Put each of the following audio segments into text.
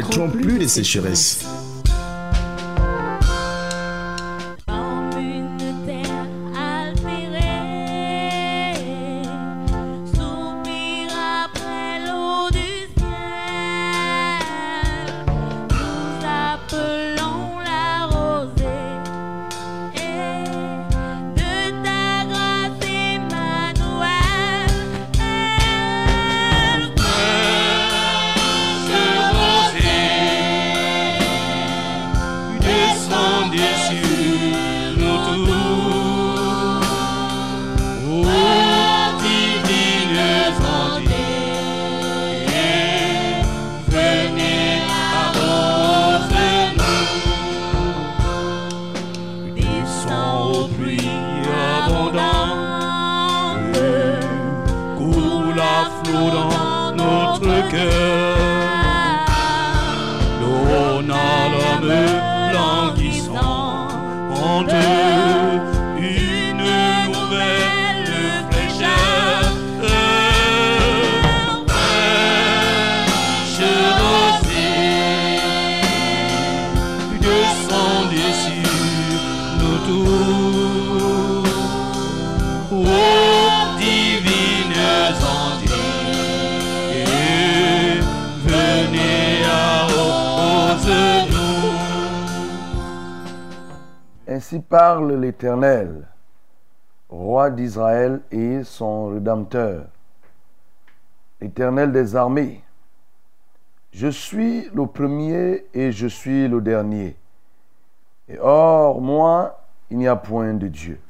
connaîtront plus de sécheresse. Roi d'Israël et son Rédempteur, l'Éternel des armées. Je suis le premier et je suis le dernier. Et hors moi, il n'y a point de Dieu.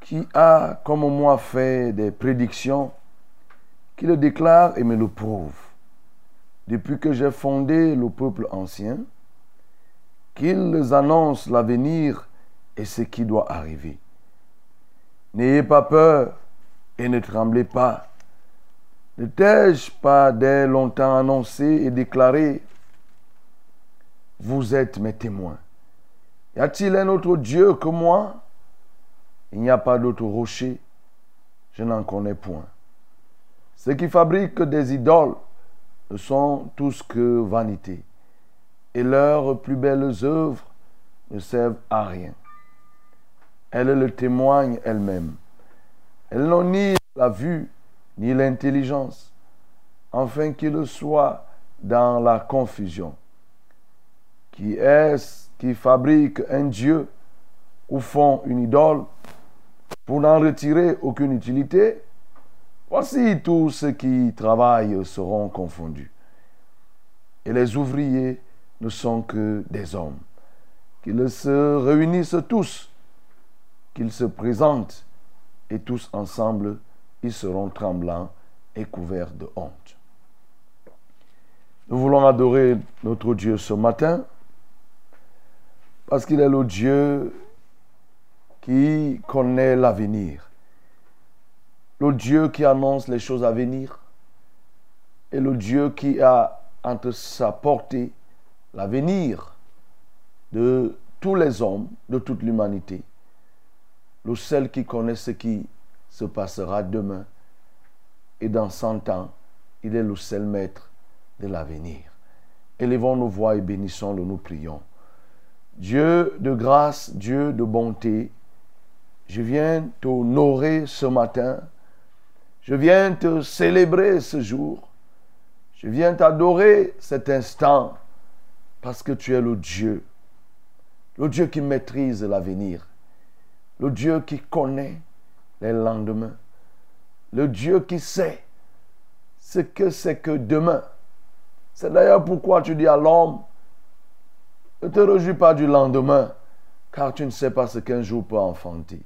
Qui a, comme moi, fait des prédictions, qui le déclare et me le prouve. Depuis que j'ai fondé le peuple ancien, qu'ils annoncent l'avenir et ce qui doit arriver. N'ayez pas peur et ne tremblez pas. Ne t'ai-je pas dès longtemps annoncé et déclaré Vous êtes mes témoins. Y a-t-il un autre Dieu que moi? Il n'y a pas d'autre rocher. Je n'en connais point. Ceux qui fabriquent des idoles ne sont tous que vanité et leurs plus belles œuvres ne servent à rien. Elles le témoignent elles-mêmes. Elles n'ont ni la vue ni l'intelligence, afin qu'ils soient dans la confusion. Qui est-ce qui fabrique un Dieu ou font une idole pour n'en retirer aucune utilité Voici tous ceux qui travaillent seront confondus. Et les ouvriers ne sont que des hommes. Qu'ils se réunissent tous, qu'ils se présentent, et tous ensemble, ils seront tremblants et couverts de honte. Nous voulons adorer notre Dieu ce matin, parce qu'il est le Dieu qui connaît l'avenir, le Dieu qui annonce les choses à venir, et le Dieu qui a entre sa portée l'avenir de tous les hommes, de toute l'humanité, le seul qui connaît ce qui se passera demain. Et dans cent ans, il est le seul maître de l'avenir. Élevons nos voix et bénissons-le, nous prions. Dieu de grâce, Dieu de bonté, je viens t'honorer ce matin. Je viens te célébrer ce jour. Je viens t'adorer cet instant parce que tu es le Dieu, le Dieu qui maîtrise l'avenir, le Dieu qui connaît les lendemains, le Dieu qui sait ce que c'est que demain. C'est d'ailleurs pourquoi tu dis à l'homme, ne te réjouis pas du lendemain, car tu ne sais pas ce qu'un jour peut enfanter.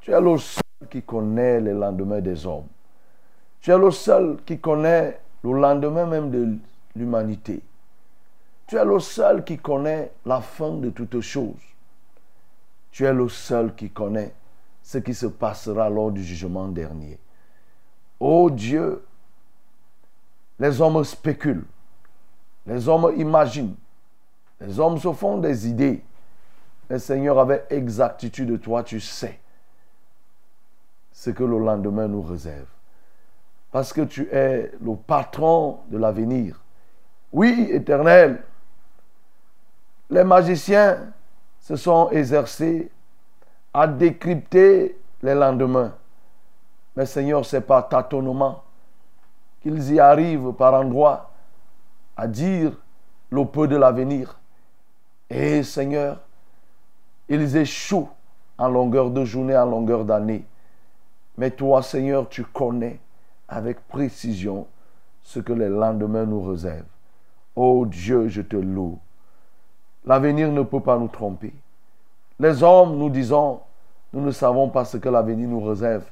Tu es le seul qui connaît les lendemains des hommes. Tu es le seul qui connaît le lendemain même de l'humanité. Tu es le seul qui connaît la fin de toutes choses. Tu es le seul qui connaît ce qui se passera lors du jugement dernier. Ô Dieu, les hommes spéculent, les hommes imaginent, les hommes se font des idées. Mais Seigneur, avec exactitude de toi, tu sais ce que le lendemain nous réserve. Parce que tu es le patron de l'avenir. Oui, éternel, les magiciens se sont exercés à décrypter les lendemains. Mais Seigneur, c'est par tâtonnement qu'ils y arrivent par endroits à dire le peu de l'avenir. Et Seigneur, ils échouent en longueur de journée, en longueur d'année. Mais toi, Seigneur, tu connais avec précision ce que les lendemains nous réservent. Oh Dieu, je te loue. L'avenir ne peut pas nous tromper. Les hommes, nous disons, nous ne savons pas ce que l'avenir nous réserve.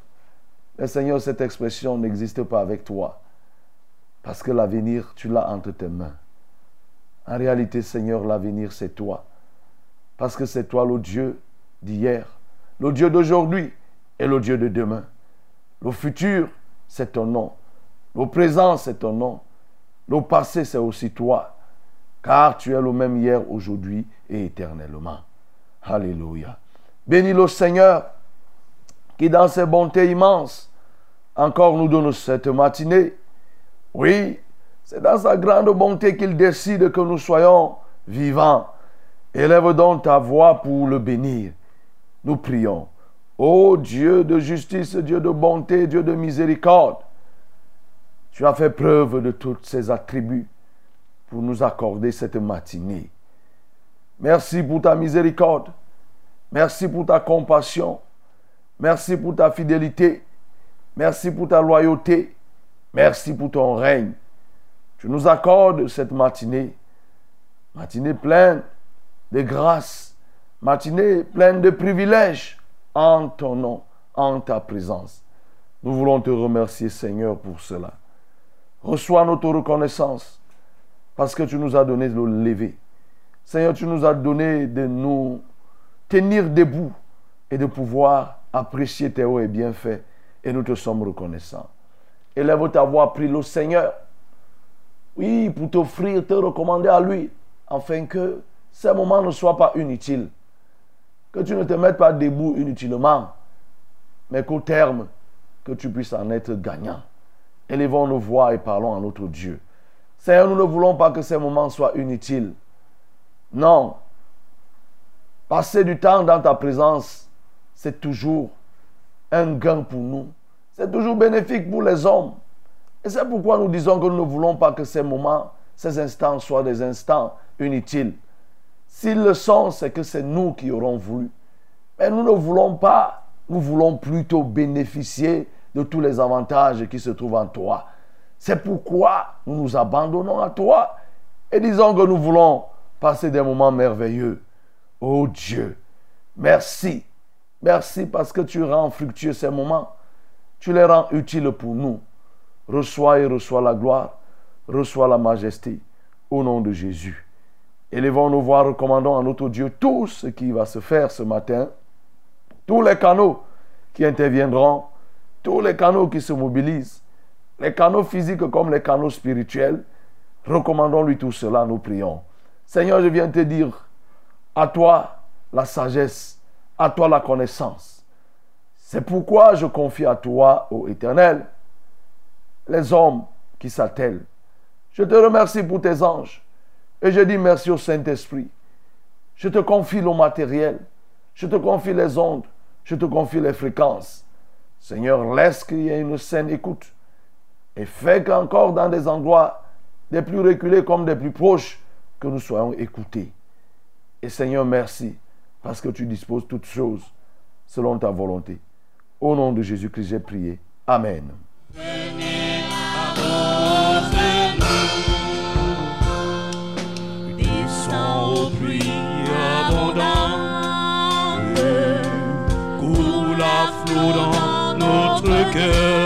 Mais Seigneur, cette expression n'existe pas avec toi. Parce que l'avenir, tu l'as entre tes mains. En réalité, Seigneur, l'avenir, c'est toi. Parce que c'est toi le Dieu d'hier, le Dieu d'aujourd'hui et le Dieu de demain. Le futur, c'est ton nom. Le présent, c'est ton nom. Le passé, c'est aussi toi. Car tu es le même hier, aujourd'hui et éternellement. Alléluia. Bénis le Seigneur qui dans ses bontés immenses encore nous donne cette matinée. Oui, c'est dans sa grande bonté qu'il décide que nous soyons vivants. Élève donc ta voix pour le bénir. Nous prions. Ô Dieu de justice, Dieu de bonté, Dieu de miséricorde, tu as fait preuve de tous ces attributs pour nous accorder cette matinée. Merci pour ta miséricorde. Merci pour ta compassion. Merci pour ta fidélité. Merci pour ta loyauté. Merci pour ton règne. Tu nous accordes cette matinée. Matinée pleine de grâce. Matinée pleine de privilèges en ton nom, en ta présence. Nous voulons te remercier, Seigneur, pour cela. Reçois notre reconnaissance parce que tu nous as donné de le lever. Seigneur, tu nous as donné de nous tenir debout et de pouvoir apprécier tes hauts et bienfaits. Et nous te sommes reconnaissants. Élève ta voix, prie le Seigneur. Oui, pour t'offrir, te recommander à lui, afin que ces moments ne soient pas inutiles. Que tu ne te mettes pas debout inutilement, mais qu'au terme, que tu puisses en être gagnant. Élevons nos voix et parlons à notre Dieu. Seigneur, nous ne voulons pas que ces moments soient inutiles. Non. Passer du temps dans ta présence, c'est toujours un gain pour nous. C'est toujours bénéfique pour les hommes. Et c'est pourquoi nous disons que nous ne voulons pas que ces moments, ces instants soient des instants inutiles. S'ils le sont, c'est que c'est nous qui aurons voulu. Mais nous ne voulons pas, nous voulons plutôt bénéficier de tous les avantages qui se trouvent en toi. C'est pourquoi nous nous abandonnons à toi et disons que nous voulons passer des moments merveilleux. Oh Dieu, merci. Merci parce que tu rends fructueux ces moments. Tu les rends utiles pour nous. Reçois et reçois la gloire. Reçois la majesté. Au nom de Jésus. Élevons nos voix, recommandons à notre Dieu tout ce qui va se faire ce matin. Tous les canaux qui interviendront. Tous les canaux qui se mobilisent. Les canaux physiques comme les canaux spirituels. Recommandons-lui tout cela, nous prions. Seigneur, je viens te dire, à toi la sagesse, à toi la connaissance. C'est pourquoi je confie à toi, ô Éternel, les hommes qui s'attellent. Je te remercie pour tes anges. Et je dis merci au Saint-Esprit. Je te confie le matériel. Je te confie les ondes. Je te confie les fréquences. Seigneur, laisse qu'il y ait une saine écoute. Et fais qu'encore dans des endroits des plus reculés comme des plus proches, que nous soyons écoutés. Et Seigneur, merci parce que tu disposes toutes choses selon ta volonté. Au nom de Jésus-Christ, j'ai prié. Amen. Notre cœur,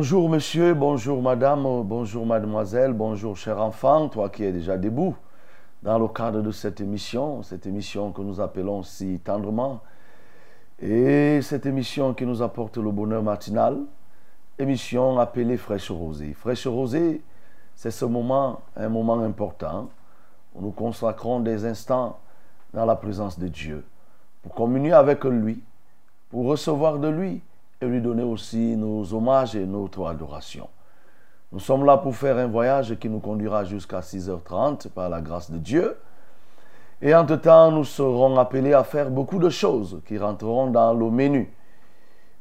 Bonjour monsieur, bonjour madame, bonjour mademoiselle, bonjour cher enfant, toi qui es déjà debout dans le cadre de cette émission, cette émission que nous appelons si tendrement, et cette émission qui nous apporte le bonheur matinal, émission appelée Fraîche Rosée. Fraîche Rosée, c'est ce moment, un moment important, où nous consacrons des instants dans la présence de Dieu, pour communier avec lui, pour recevoir de lui et lui donner aussi nos hommages et notre adoration. Nous sommes là pour faire un voyage qui nous conduira jusqu'à 6h30 par la grâce de Dieu. Et entre-temps, nous serons appelés à faire beaucoup de choses qui rentreront dans le menu.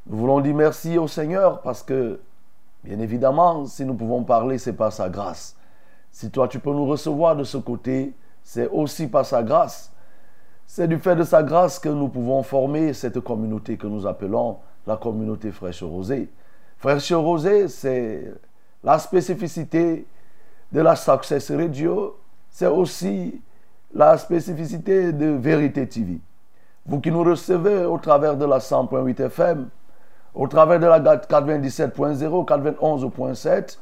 Nous voulons dire merci au Seigneur parce que, bien évidemment, si nous pouvons parler, c'est par sa grâce. Si toi, tu peux nous recevoir de ce côté, c'est aussi par sa grâce. C'est du fait de sa grâce que nous pouvons former cette communauté que nous appelons la communauté Fraîche Rosée. Fraîche Rosée, c'est la spécificité de la Success Radio. C'est aussi la spécificité de Vérité TV. Vous qui nous recevez au travers de la 100.8 FM, au travers de la 97.0, 91.7,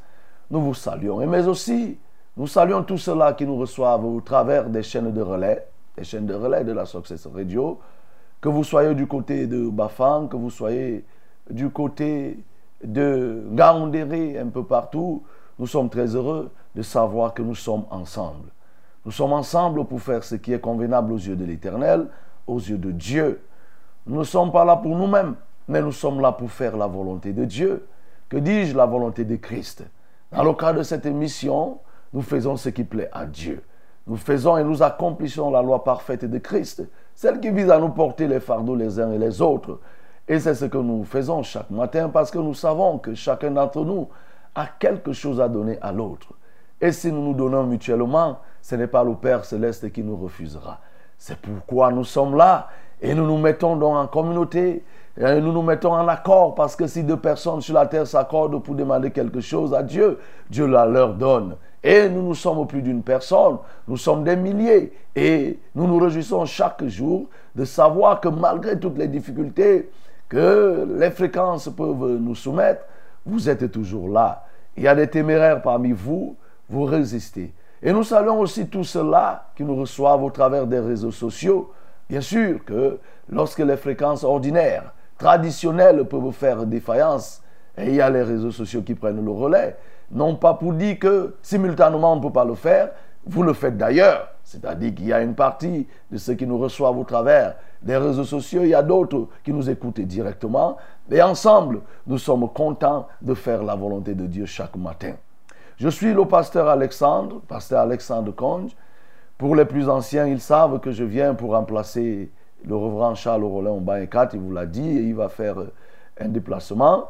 nous vous saluons. Et mais aussi, nous saluons tous ceux-là qui nous reçoivent au travers des chaînes de relais, des chaînes de relais de la Success Radio, que vous soyez du côté de Bafang, que vous soyez du côté de Gaoundéré, un peu partout, nous sommes très heureux de savoir que nous sommes ensemble. Nous sommes ensemble pour faire ce qui est convenable aux yeux de l'Éternel, aux yeux de Dieu. Nous ne sommes pas là pour nous-mêmes, mais nous sommes là pour faire la volonté de Dieu. Que dis-je, la volonté de Christ? Dans le cadre de cette émission, nous faisons ce qui plaît à Dieu. Nous faisons et nous accomplissons la loi parfaite de Christ, celle qui vise à nous porter les fardeaux les uns et les autres. Et c'est ce que nous faisons chaque matin parce que nous savons que chacun d'entre nous a quelque chose à donner à l'autre. Et si nous nous donnons mutuellement, ce n'est pas le Père céleste qui nous refusera. C'est pourquoi nous sommes là et nous nous mettons donc en communauté. Et nous nous mettons en accord parce que si deux personnes sur la terre s'accordent pour demander quelque chose à Dieu, Dieu la leur donne. Et nous nous sommes plus d'une personne, nous sommes des milliers. Et nous nous réjouissons chaque jour de savoir que malgré toutes les difficultés que les fréquences peuvent nous soumettre, vous êtes toujours là. Il y a des téméraires parmi vous, vous résistez. Et nous saluons aussi tous ceux-là qui nous reçoivent au travers des réseaux sociaux. Bien sûr que lorsque les fréquences ordinaires, traditionnelles peuvent faire défaillance, et il y a les réseaux sociaux qui prennent le relais, non pas pour dire que simultanément on ne peut pas le faire, vous le faites d'ailleurs. C'est-à-dire qu'il y a une partie de ceux qui nous reçoivent au travers des réseaux sociaux, il y a d'autres qui nous écoutent directement. Et ensemble, nous sommes contents de faire la volonté de Dieu chaque matin. Je suis le pasteur Alexandre, pasteur Alexandre Conge. Pour les plus anciens, ils savent que je viens pour remplacer le reverend Charles Rollin Baïkat, il vous l'a dit, et il va faire un déplacement.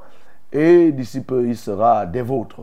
Et d'ici peu, il sera des vôtres.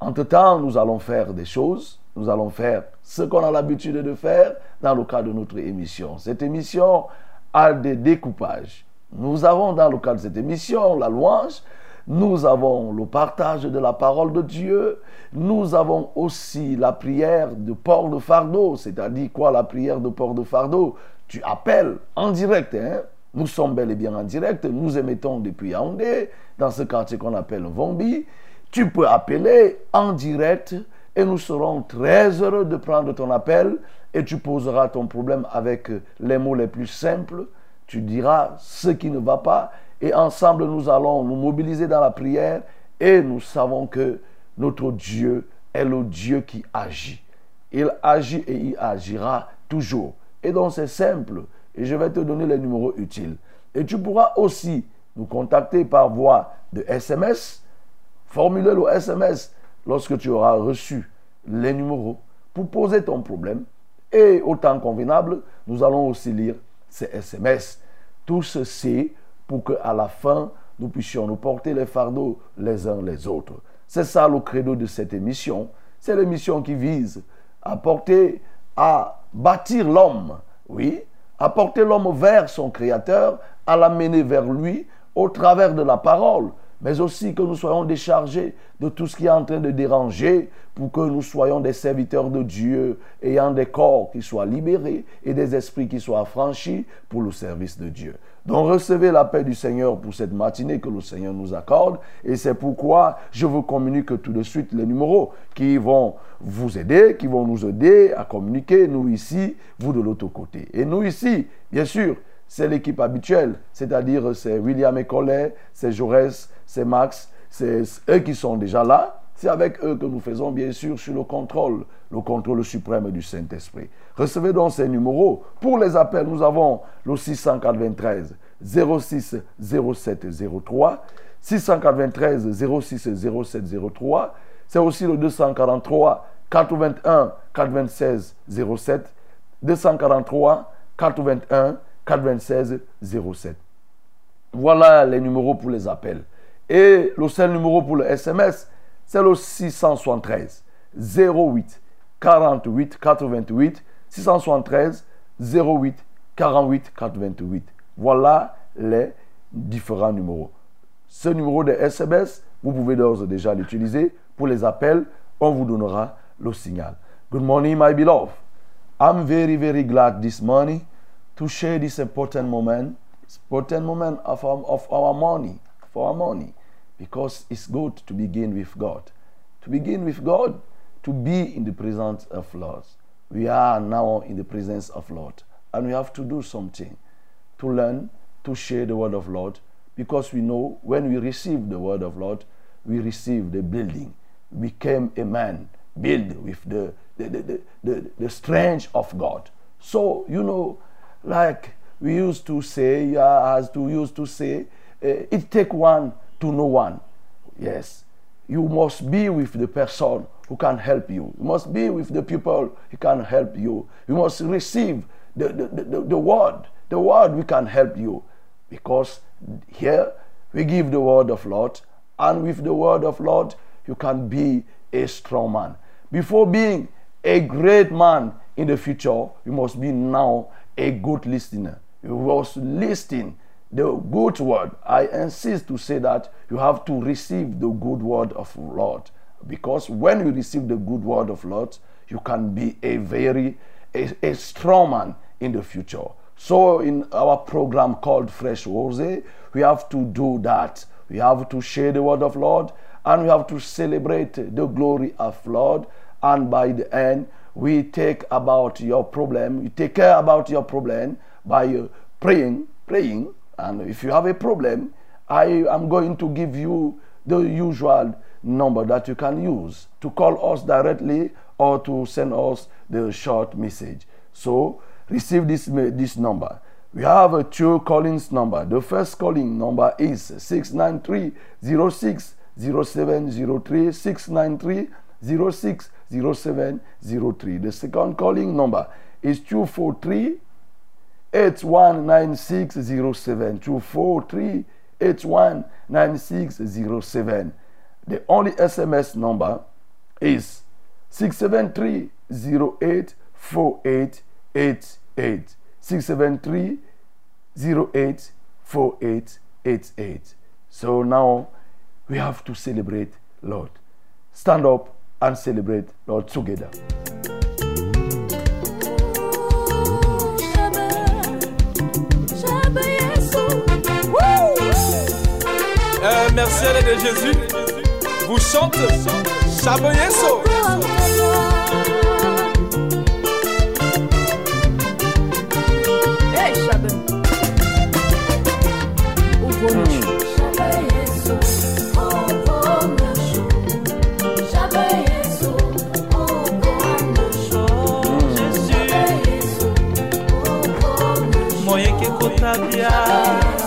Entre-temps, nous allons faire des choses. Nous allons faire ce qu'on a l'habitude de faire dans le cadre de notre émission. Cette émission a des découpages. Nous avons dans le cadre de cette émission la louange, nous avons le partage de la parole de Dieu, nous avons aussi la prière de port de fardeau, c'est-à-dire quoi la prière de port de fardeau? Tu appelles en direct, hein? nous sommes bel et bien en direct, nous émettons depuis Yaoundé, dans ce quartier qu'on appelle Vombi. Tu peux appeler en direct et nous serons très heureux de prendre ton appel et tu poseras ton problème avec les mots les plus simples. Tu diras ce qui ne va pas et ensemble nous allons nous mobiliser dans la prière et nous savons que notre Dieu est le Dieu qui agit. Il agit et il agira toujours. Et donc c'est simple et je vais te donner les numéros utiles. Et tu pourras aussi nous contacter par voie de SMS. Formuler le SMS lorsque tu auras reçu les numéros pour poser ton problème. Et au temps convenable, nous allons aussi lire ces SMS. Tout ceci pour qu'à la fin, nous puissions nous porter les fardeaux les uns les autres. C'est ça le credo de cette émission. C'est l'émission qui vise à porter, à bâtir l'homme, oui, à porter l'homme vers son Créateur, à l'amener vers lui au travers de la parole, mais aussi que nous soyons déchargés de tout ce qui est en train de déranger pour que nous soyons des serviteurs de Dieu, ayant des corps qui soient libérés et des esprits qui soient affranchis pour le service de Dieu. Donc recevez la paix du Seigneur pour cette matinée que le Seigneur nous accorde et c'est pourquoi je vous communique tout de suite les numéros qui vont vous aider, qui vont nous aider à communiquer, nous ici, vous de l'autre côté. Et nous ici, bien sûr, c'est l'équipe habituelle, c'est-à-dire c'est William et Collet, c'est Jaurès, c'est Max, c'est eux qui sont déjà là. C'est avec eux que nous faisons bien sûr sur le contrôle, le contrôle suprême du Saint-Esprit. Recevez donc ces numéros. Pour les appels, nous avons le 693 06 07 03, 693 06 07 03. C'est aussi le 243 81 96 07, 243 81 96 07. Voilà les numéros pour les appels. Et le seul numéro pour le SMS, c'est le 673 08 48 88 673 08 48 88. Voilà les différents numéros. Ce numéro de SMS, vous pouvez d'ores et déjà l'utiliser. Pour les appels, on vous donnera le signal. Good morning, my beloved. I'm very, very glad this morning to share this important moment, important moment of our, of our for our morning, because it's good to begin with God. To begin with God, to be in the presence of Lord. We are now in the presence of Lord, and we have to do something to learn to share the word of Lord, because we know when we receive the word of Lord, we receive the building. Became a man built with the the, the, the, the, strength of God. So, you know, like we used to say, uh, as to used to say, Eh, it take one to know one. Yes, you must be with the person who can help you. You must be with the people who can help you. You must receive the, the, the, the word. The word we can help you. Because here we give the word of Lord, and with the word of Lord, you can be a strong man. Before being a great man in the future, you must be now a good listener. You must listen the good word. I insist to say that you have to receive the good word of Lord. Because when you receive the good word of Lord, you can be a very a, a strong man in the future. So in our program called Fresh Rose, we have to do that. We have to share the word of Lord and we have to celebrate the glory of Lord. And by the end, we take about your problem, you take care about your problem by uh, praying, praying. And if you have a problem, I am going to give you the usual number that you can use to call us directly or to send us the short message. So receive this, this number. We have a two callings number. The first calling number is 693 06 0703 693 06 0703. The second calling number is 243 819607. 243 819607. The only SMS number is 673 084888. 673 084888. So now we have to celebrate Lord. Stand up and celebrate Lord together. Merci à l'aide de Jésus. Vous chantez Chaboyeso. Hey, kotabia.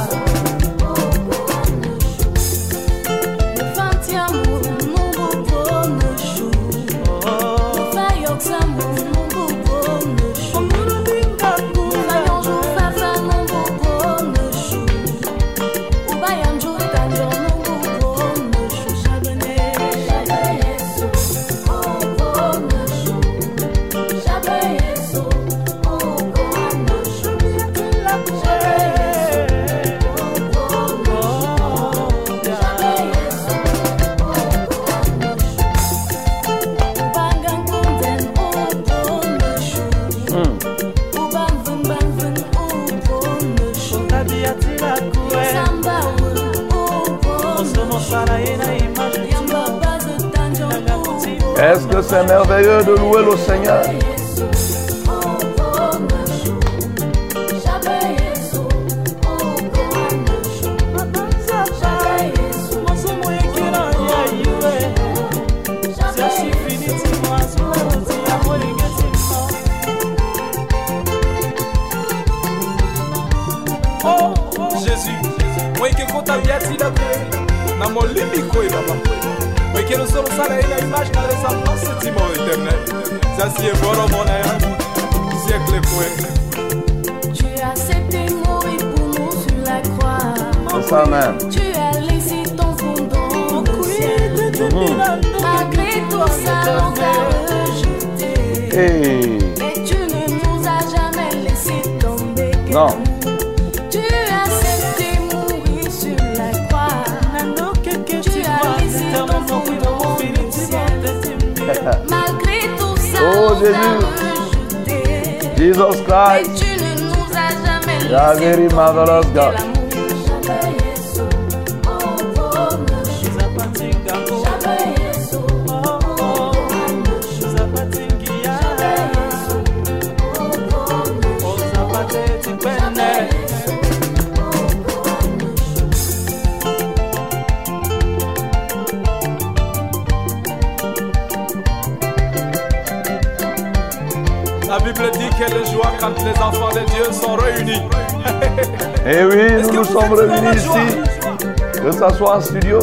studio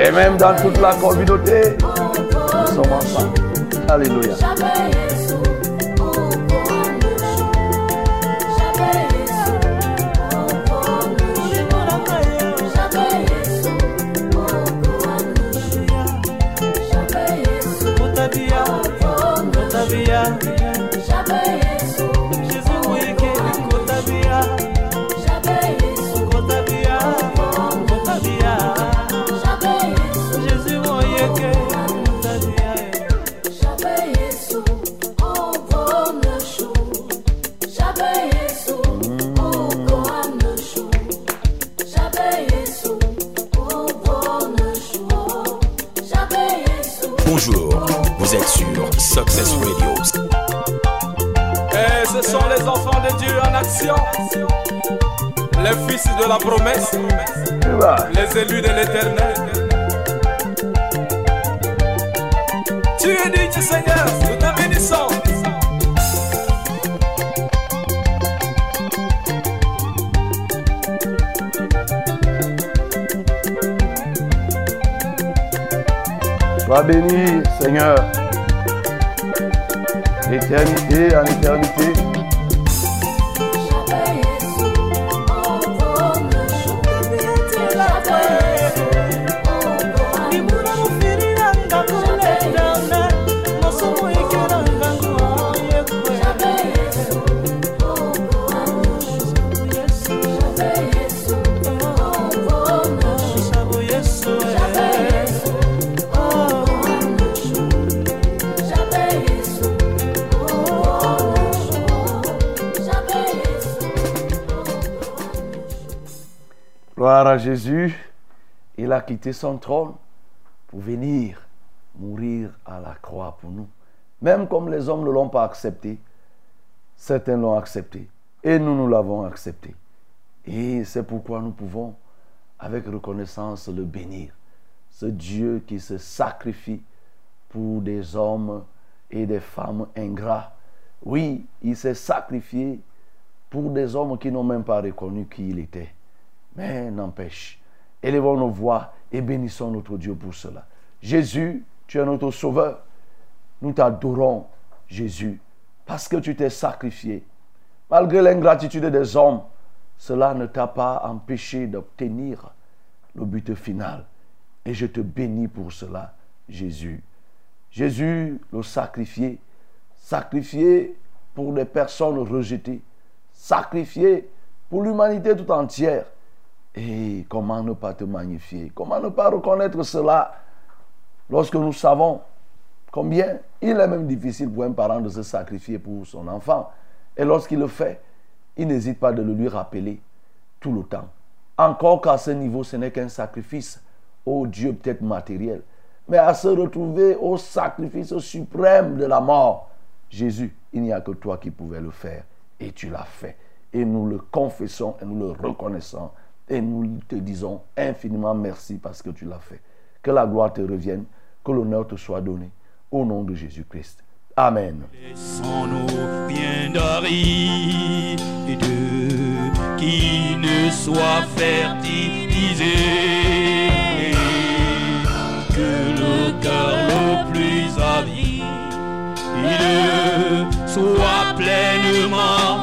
et même dans toute la communauté. Nous sommes ensemble. Alléluia. La promesse, les élus de l'éternel. Tu es digne, Seigneur, nous te bénissons. Sois béni, Seigneur. D'éternité en éternité. Quitté son trône pour venir mourir à la croix pour nous. Même comme les hommes ne l'ont pas accepté, certains l'ont accepté. Et nous, nous l'avons accepté. Et c'est pourquoi nous pouvons, avec reconnaissance, le bénir. Ce Dieu qui se sacrifie pour des hommes et des femmes ingrats. Oui, il s'est sacrifié pour des hommes qui n'ont même pas reconnu qui il était. Mais n'empêche, élevons nos voix et bénissons notre Dieu pour cela. Jésus, tu es notre sauveur. Nous t'adorons, Jésus, parce que tu t'es sacrifié. Malgré l'ingratitude des hommes, cela ne t'a pas empêché d'obtenir le but final. Et je te bénis pour cela, Jésus. Jésus, le sacrifié, sacrifié pour des personnes rejetées, sacrifié pour l'humanité tout entière. Et comment ne pas te magnifier? Comment ne pas reconnaître cela lorsque nous savons combien il est même difficile pour un parent de se sacrifier pour son enfant. Et lorsqu'il le fait, il n'hésite pas de le lui rappeler tout le temps. Encore qu'à ce niveau, ce n'est qu'un sacrifice au Dieu peut-être matériel, mais à se retrouver au sacrifice suprême de la mort. Jésus, il n'y a que toi qui pouvais le faire. Et tu l'as fait. Et nous le confessons et nous le reconnaissons. Et nous te disons infiniment merci parce que tu l'as fait. Que la gloire te revienne, que l'honneur te soit donné. Au nom de Jésus-Christ. Amen. Laissons-nous bien qui ne soit fertilisé. Que le cœur le plus soit pleinement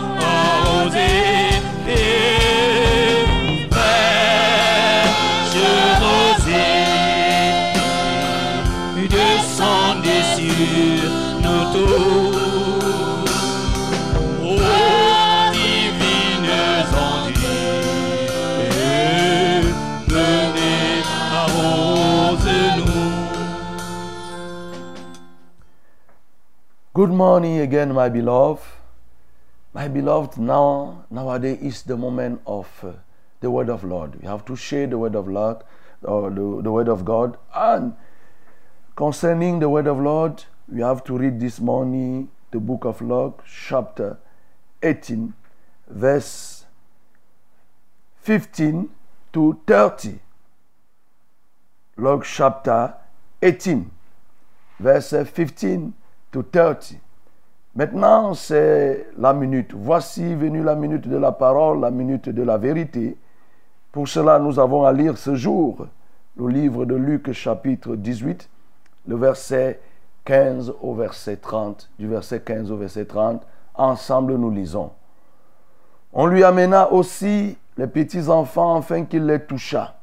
Good morning again, my beloved. My beloved, now nowadays is the moment of uh, the word of Lord. We have to share the word of Lord, or the, the word of God. And concerning the word of Lord, we have to read this morning the book of Luke, chapter 18, verse 15 to 30. Luke chapter 18, verse 15 to 30. Maintenant, c'est la minute. Voici venue la minute de la parole, la minute de la vérité. Pour cela, nous avons à lire ce jour le livre de Luc chapitre 18, le verset 15 au verset 30, du verset 15 au verset 30. Ensemble, nous lisons. On lui amena aussi les petits enfants afin qu'il les touchât.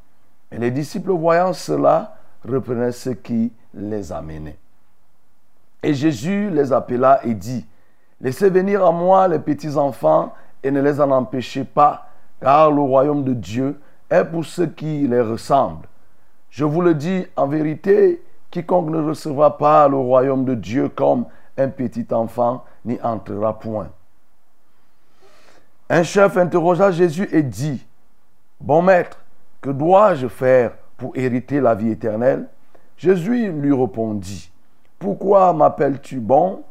Et les disciples, voyant cela, reprenaient ce qui les amenait. Et Jésus les appela et dit, Laissez venir à moi les petits enfants et ne les en empêchez pas, car le royaume de Dieu est pour ceux qui les ressemblent. Je vous le dis en vérité, quiconque ne recevra pas le royaume de Dieu comme un petit enfant n'y entrera point. Un chef interrogea Jésus et dit, Bon maître, que dois-je faire pour hériter la vie éternelle? Jésus lui répondit, Pourquoi m'appelles-tu bon?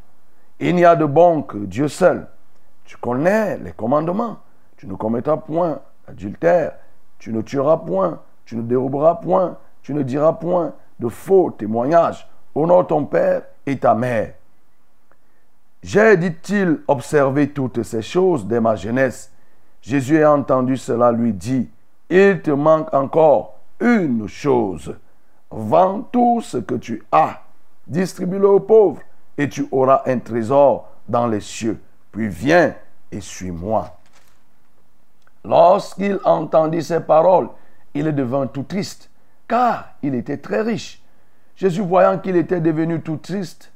Il n'y a de bon que Dieu seul. Tu connais les commandements. Tu ne commettras point adultère, tu ne tueras point, tu ne déroberas point, tu ne diras point de faux témoignages. Honore ton père et ta mère. J'ai, dit-il, observé toutes ces choses dès ma jeunesse. Jésus a entendu cela, lui dit, il te manque encore une chose. Vends tout ce que tu as, distribue-le aux pauvres, et tu auras un trésor dans les cieux. Puis viens et suis-moi. Lorsqu'il entendit ces paroles, il devint tout triste, car il était très riche. Jésus, voyant qu'il était devenu tout triste,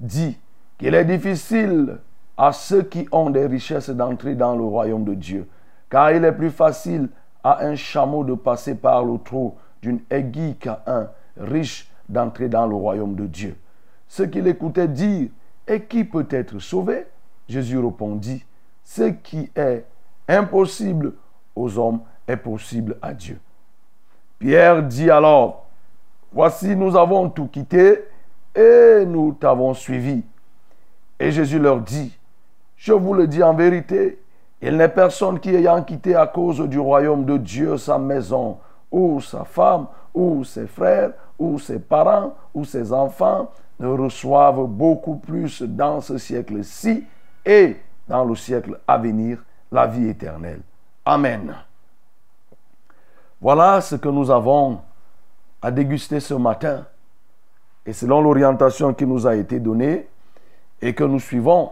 dit qu'il est difficile à ceux qui ont des richesses d'entrer dans le royaume de Dieu, car il est plus facile à un chameau de passer par le trou d'une aiguille qu'à un riche d'entrer dans le royaume de Dieu. Ce qu'il écoutait dire, et qui peut être sauvé? Jésus répondit, ce qui est impossible aux hommes est possible à Dieu. Pierre dit alors, voici nous avons tout quitté et nous t'avons suivi. Et Jésus leur dit, je vous le dis en vérité, il n'est personne qui ayant quitté à cause du royaume de Dieu sa maison, ou sa femme, ou ses frères, ou ses parents, ou ses enfants, ne reçoivent beaucoup plus dans ce siècle-ci et dans le siècle à venir la vie éternelle. Amen. Voilà ce que nous avons à déguster ce matin. Et selon l'orientation qui nous a été donnée et que nous suivons,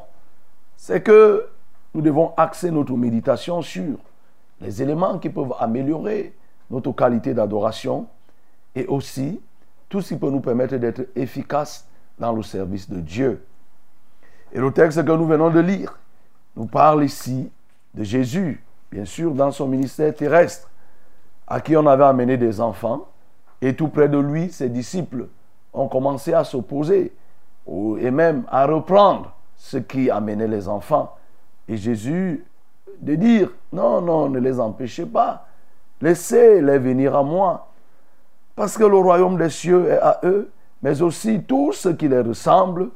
c'est que nous devons axer notre méditation sur les éléments qui peuvent améliorer notre qualité d'adoration et aussi tout ce qui peut nous permettre d'être efficaces dans le service de Dieu. Et le texte que nous venons de lire nous parle ici de Jésus, bien sûr, dans son ministère terrestre, à qui on avait amené des enfants, et tout près de lui, ses disciples ont commencé à s'opposer, et même à reprendre ce qui amenait les enfants. Et Jésus de dire, non, non, ne les empêchez pas, laissez-les venir à moi. Parce que le royaume des cieux est à eux, mais aussi tous ceux qui les ressemblent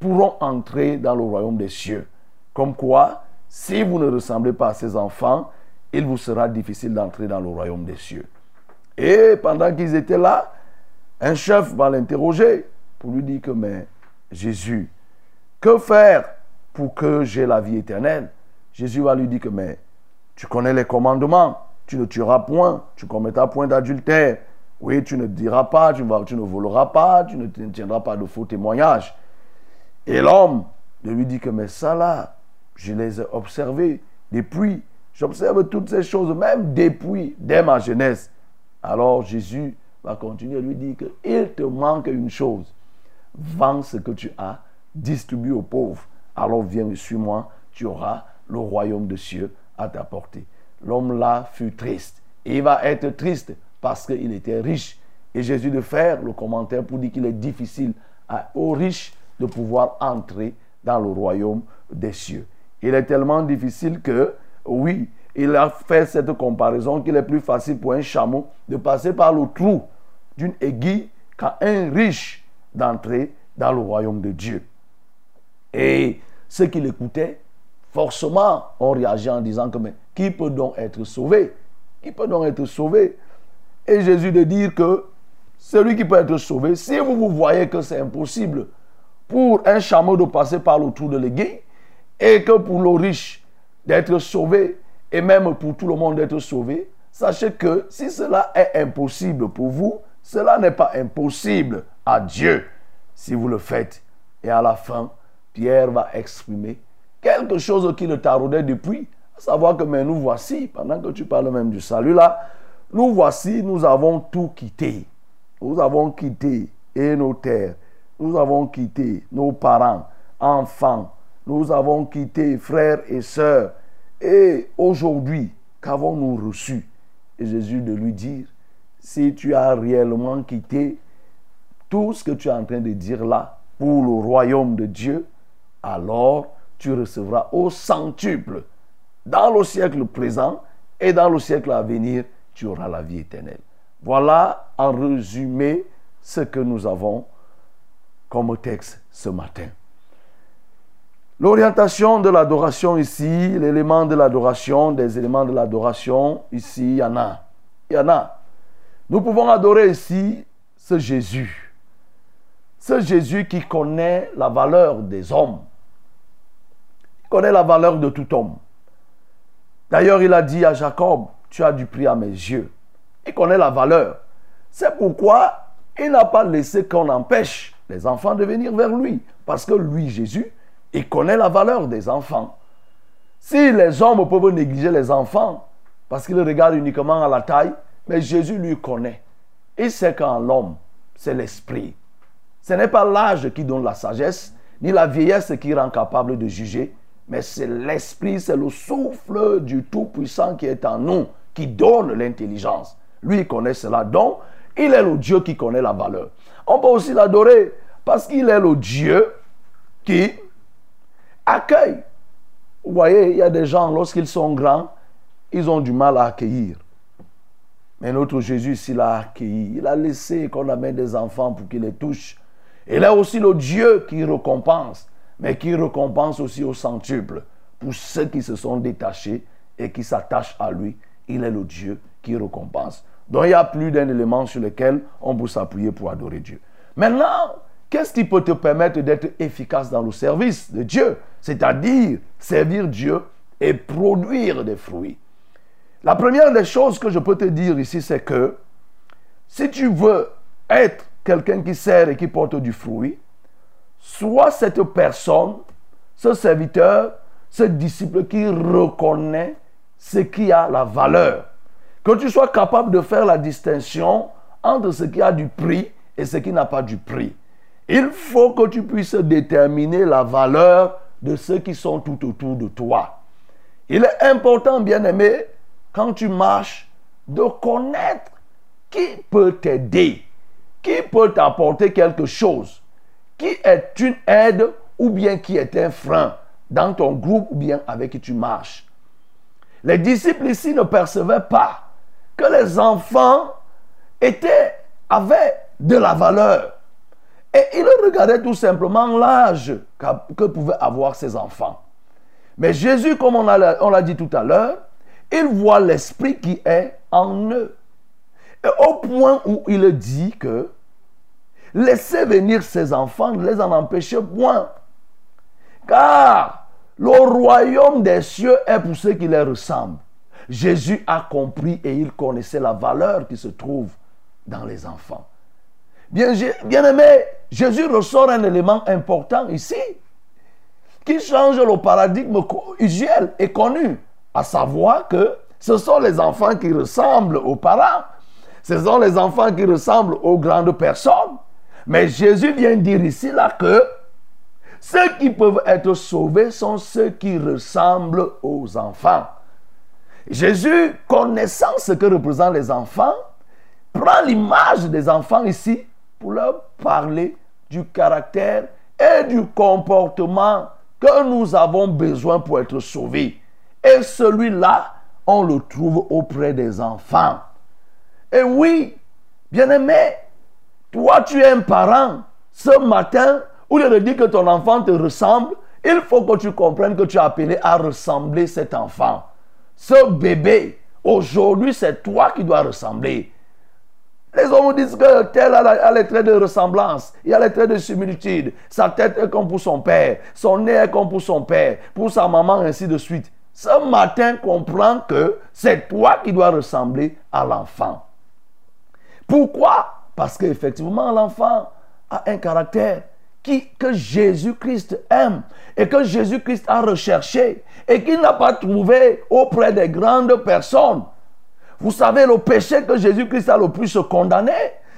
pourront entrer dans le royaume des cieux. Comme quoi, si vous ne ressemblez pas à ces enfants, il vous sera difficile d'entrer dans le royaume des cieux. Et pendant qu'ils étaient là, un chef va l'interroger pour lui dire que, mais Jésus, que faire pour que j'ai la vie éternelle? Jésus va lui dire que, mais tu connais les commandements, tu ne tueras point, tu commettras point d'adultère, oui, tu ne diras pas, tu, ne voleras pas, tu ne tiendras pas de faux témoignages. Et l'homme de lui dit que, mais ça là, je les ai observés depuis, j'observe toutes ces choses, même depuis, dès ma jeunesse. Alors Jésus va continuer à lui dire qu'il te manque une chose. Vends ce que tu as, distribue aux pauvres. Alors viens suis-moi, tu auras le royaume de cieux à ta portée. L'homme là fut triste. Et il va être triste parce qu'il était riche. Et Jésus de faire le commentaire pour dire qu'il est difficile aux riches de pouvoir entrer dans le royaume des cieux. Il est tellement difficile que, oui, il a fait cette comparaison qu'il est plus facile pour un chameau de passer par le trou d'une aiguille qu'à un riche d'entrer dans le royaume de Dieu. Et ceux qui l'écoutaient, forcément, ont réagi en disant que, mais qui peut donc être sauvé? Qui peut donc être sauvé? Et Jésus de dire que celui qui peut être sauvé, si vous, vous voyez que c'est impossible pour un chameau de passer par le trou de l'aiguille, et que pour le riche d'être sauvé, et même pour tout le monde d'être sauvé, sachez que si cela est impossible pour vous, cela n'est pas impossible à Dieu si vous le faites. Et à la fin, Pierre va exprimer quelque chose qui le taraudait depuis, à savoir que mais nous voici, pendant que tu parles même du salut là, nous voici, nous avons tout quitté. Nous avons quitté et nos terres, nous avons quitté nos parents, enfants, nous avons quitté frères et sœurs. Et aujourd'hui, qu'avons-nous reçu? Et Jésus de lui dire, si tu as réellement quitté tout ce que tu es en train de dire là pour le royaume de Dieu, alors tu recevras au centuple dans le siècle présent et dans le siècle à venir, tu auras la vie éternelle. Voilà en résumé ce que nous avons comme texte ce matin. L'orientation de l'adoration ici, l'élément de l'adoration, des éléments de l'adoration, ici, il y en a. Il y en a. Nous pouvons adorer ici ce Jésus. Ce Jésus qui connaît la valeur des hommes. Il connaît la valeur de tout homme. D'ailleurs, il a dit à Jacob, tu as du prix à mes yeux. Il connaît la valeur. C'est pourquoi il n'a pas laissé qu'on empêche les enfants de venir vers lui. Parce que lui, Jésus, il connaît la valeur des enfants. Si les hommes peuvent négliger les enfants parce qu'ils regardent uniquement à la taille, mais Jésus lui connaît. Il sait qu'en l'homme, c'est l'esprit. Ce n'est pas l'âge qui donne la sagesse, ni la vieillesse qui rend capable de juger, mais c'est l'esprit, c'est le souffle du Tout-Puissant qui est en nous, qui donne l'intelligence. Lui, il connaît cela. Donc, il est le Dieu qui connaît la valeur. On peut aussi l'adorer parce qu'il est le Dieu qui accueille. Vous voyez, il y a des gens, lorsqu'ils sont grands, ils ont du mal à accueillir. Mais notre Jésus, s'il a accueilli, il a laissé qu'on amène des enfants pour qu'ils les touchent. Il est aussi le Dieu qui récompense, mais qui récompense aussi au centuple pour ceux qui se sont détachés et qui s'attachent à lui. Il est le Dieu qui récompense. Donc il y a plus d'un élément sur lequel on peut s'appuyer pour adorer Dieu. Maintenant, qu'est-ce qui peut te permettre d'être efficace dans le service de Dieu? C'est-à-dire servir Dieu et produire des fruits. La première des choses que je peux te dire ici, c'est que si tu veux être quelqu'un qui sert et qui porte du fruit, sois cette personne, ce serviteur, ce disciple qui reconnaît ce qui a la valeur. Que tu sois capable de faire la distinction entre ce qui a du prix et ce qui n'a pas du prix. Il faut que tu puisses déterminer la valeur de ceux qui sont tout autour de toi. Il est important, bien aimé, quand tu marches, de connaître qui peut t'aider, qui peut t'apporter quelque chose, qui est une aide ou bien qui est un frein dans ton groupe ou bien avec qui tu marches? Les disciples ici ne percevaient pas que les enfants étaient avait de la valeur. Et il regardait tout simplement l'âge que pouvaient avoir ses enfants. Mais Jésus, comme on l'a dit tout à l'heure, il voit l'esprit qui est en eux. Et au point où il dit que laissez venir ses enfants, ne les en empêchez point. Car le royaume des cieux est pour ceux qui les ressemblent. Jésus a compris et il connaissait la valeur qui se trouve dans les enfants. Bien, bien aimé, Jésus ressort un élément important ici qui change le paradigme usuel et connu, à savoir que ce sont les enfants qui ressemblent aux parents, ce sont les enfants qui ressemblent aux grandes personnes. Mais Jésus vient dire ici là que ceux qui peuvent être sauvés sont ceux qui ressemblent aux enfants. Jésus, connaissant ce que représentent les enfants, prend l'image des enfants ici pour leur parler du caractère et du comportement que nous avons besoin pour être sauvés. Et celui-là, on le trouve auprès des enfants. Et oui, bien-aimé, toi tu es un parent. Ce matin, où il te dit que ton enfant te ressemble, il faut que tu comprennes que tu es appelé à ressembler cet enfant. Ce bébé, aujourd'hui, c'est toi qui dois ressembler. Les hommes disent que tel a, a les traits de ressemblance, il a les traits de similitude. Sa tête est comme pour son père, son nez est comme pour son père, pour sa maman, ainsi de suite. Ce matin, comprends que c'est toi qui dois ressembler à l'enfant. Pourquoi Parce qu'effectivement, l'enfant a un caractère qui, que Jésus-Christ aime et que Jésus-Christ a recherché et qu'il n'a pas trouvé auprès des grandes personnes. Vous savez, le péché que Jésus-Christ a le plus condamné,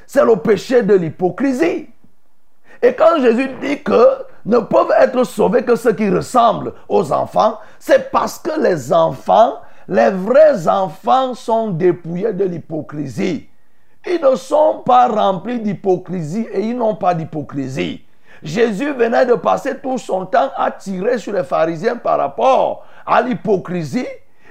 c'est le péché de l'hypocrisie. Et quand Jésus dit que ne peuvent être sauvés que ceux qui ressemblent aux enfants, c'est parce que les enfants, les vrais enfants sont dépouillés de l'hypocrisie. Ils ne sont pas remplis d'hypocrisie et ils n'ont pas d'hypocrisie. Jésus venait de passer tout son temps à tirer sur les pharisiens par rapport à l'hypocrisie.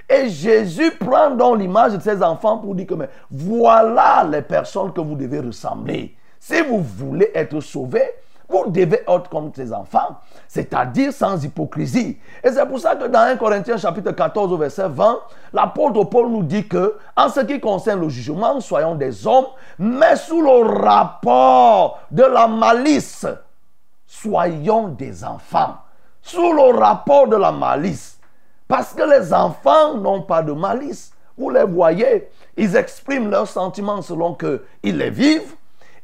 Et Jésus prend donc l'image de ses enfants pour dire que mais voilà les personnes que vous devez ressembler. Si vous voulez être sauvés, vous devez être comme ces enfants, c'est-à-dire sans hypocrisie. Et c'est pour ça que dans 1 Corinthiens chapitre 14 au verset 20, l'apôtre Paul nous dit que en ce qui concerne le jugement, soyons des hommes, mais sous le rapport de la malice, soyons des enfants. Sous le rapport de la malice. Parce que les enfants n'ont pas de malice. Vous les voyez, ils expriment leurs sentiments selon qu'ils les vivent.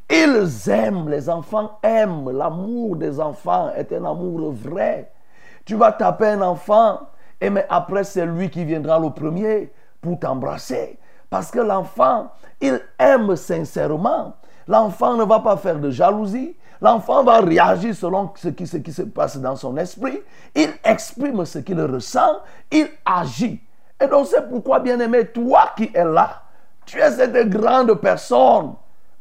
Ils aiment, les enfants aiment. L'amour des enfants est un amour vrai. Tu vas taper un enfant, et mais après c'est lui qui viendra le premier pour t'embrasser. Parce que l'enfant, il aime sincèrement. L'enfant ne va pas faire de jalousie. L'enfant va réagir selon ce qui, ce qui se passe dans son esprit. Il exprime ce qu'il ressent. Il agit. Et donc c'est pourquoi, bien aimé, toi qui es là, tu es cette grande personne.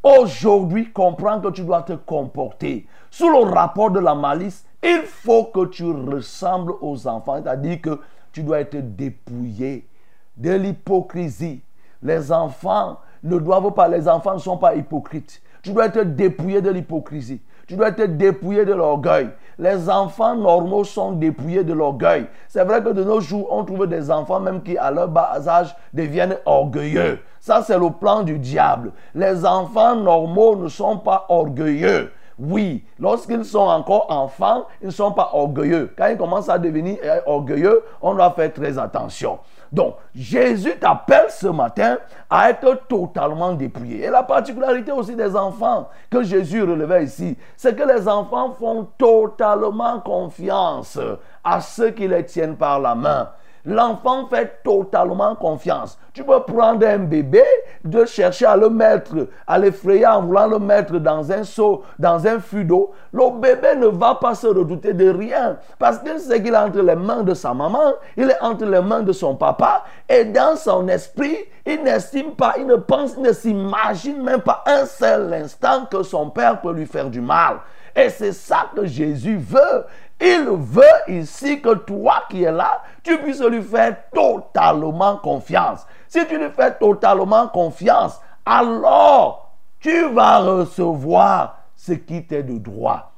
Aujourd'hui, comprends que tu dois te comporter. Sous le rapport de la malice, il faut que tu ressembles aux enfants. C'est-à-dire que tu dois être dépouillé de l'hypocrisie. Les enfants ne doivent pas, les enfants ne sont pas hypocrites. Tu dois être dépouillé de l'hypocrisie. Tu dois être dépouillé de l'orgueil. Les enfants normaux sont dépouillés de l'orgueil. C'est vrai que de nos jours, on trouve des enfants même qui, à leur bas âge, deviennent orgueilleux. Ça, c'est le plan du diable. Les enfants normaux ne sont pas orgueilleux. Oui, lorsqu'ils sont encore enfants, ils ne sont pas orgueilleux. Quand ils commencent à devenir orgueilleux, on doit faire très attention. Donc, Jésus t'appelle ce matin à être totalement dépouillé. Et la particularité aussi des enfants que Jésus relevait ici, c'est que les enfants font totalement confiance à ceux qui les tiennent par la main. L'enfant fait totalement confiance. Tu peux prendre un bébé, de chercher à le mettre, à l'effrayer en voulant le mettre dans un seau, dans un fût d'eau. Le bébé ne va pas se redouter de rien parce qu'il sait qu'il est entre les mains de sa maman, il est entre les mains de son papa et dans son esprit, il n'estime pas, il ne pense, il ne s'imagine même pas un seul instant que son père peut lui faire du mal. Et c'est ça que Jésus veut. Il veut ici que toi qui es là, tu puisses lui faire totalement confiance. Si tu lui fais totalement confiance, alors tu vas recevoir ce qui t'est de droit.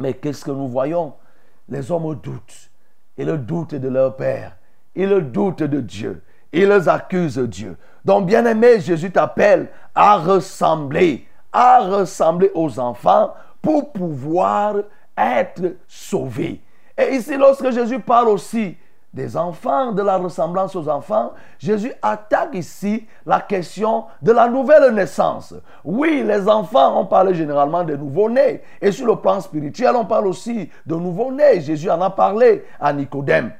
Mais qu'est-ce que nous voyons? Les hommes doutent. Ils doutent de leur Père. Ils doutent de Dieu. Ils accusent Dieu. Donc, bien-aimé, Jésus t'appelle à ressembler, à ressembler aux enfants pour pouvoir être sauvé. Et ici, lorsque Jésus parle aussi des enfants, de la ressemblance aux enfants, Jésus attaque ici la question de la nouvelle naissance. Oui, les enfants, on parle généralement de nouveau-nés. Et sur le plan spirituel, on parle aussi de nouveau-nés. Jésus en a parlé à Nicodème.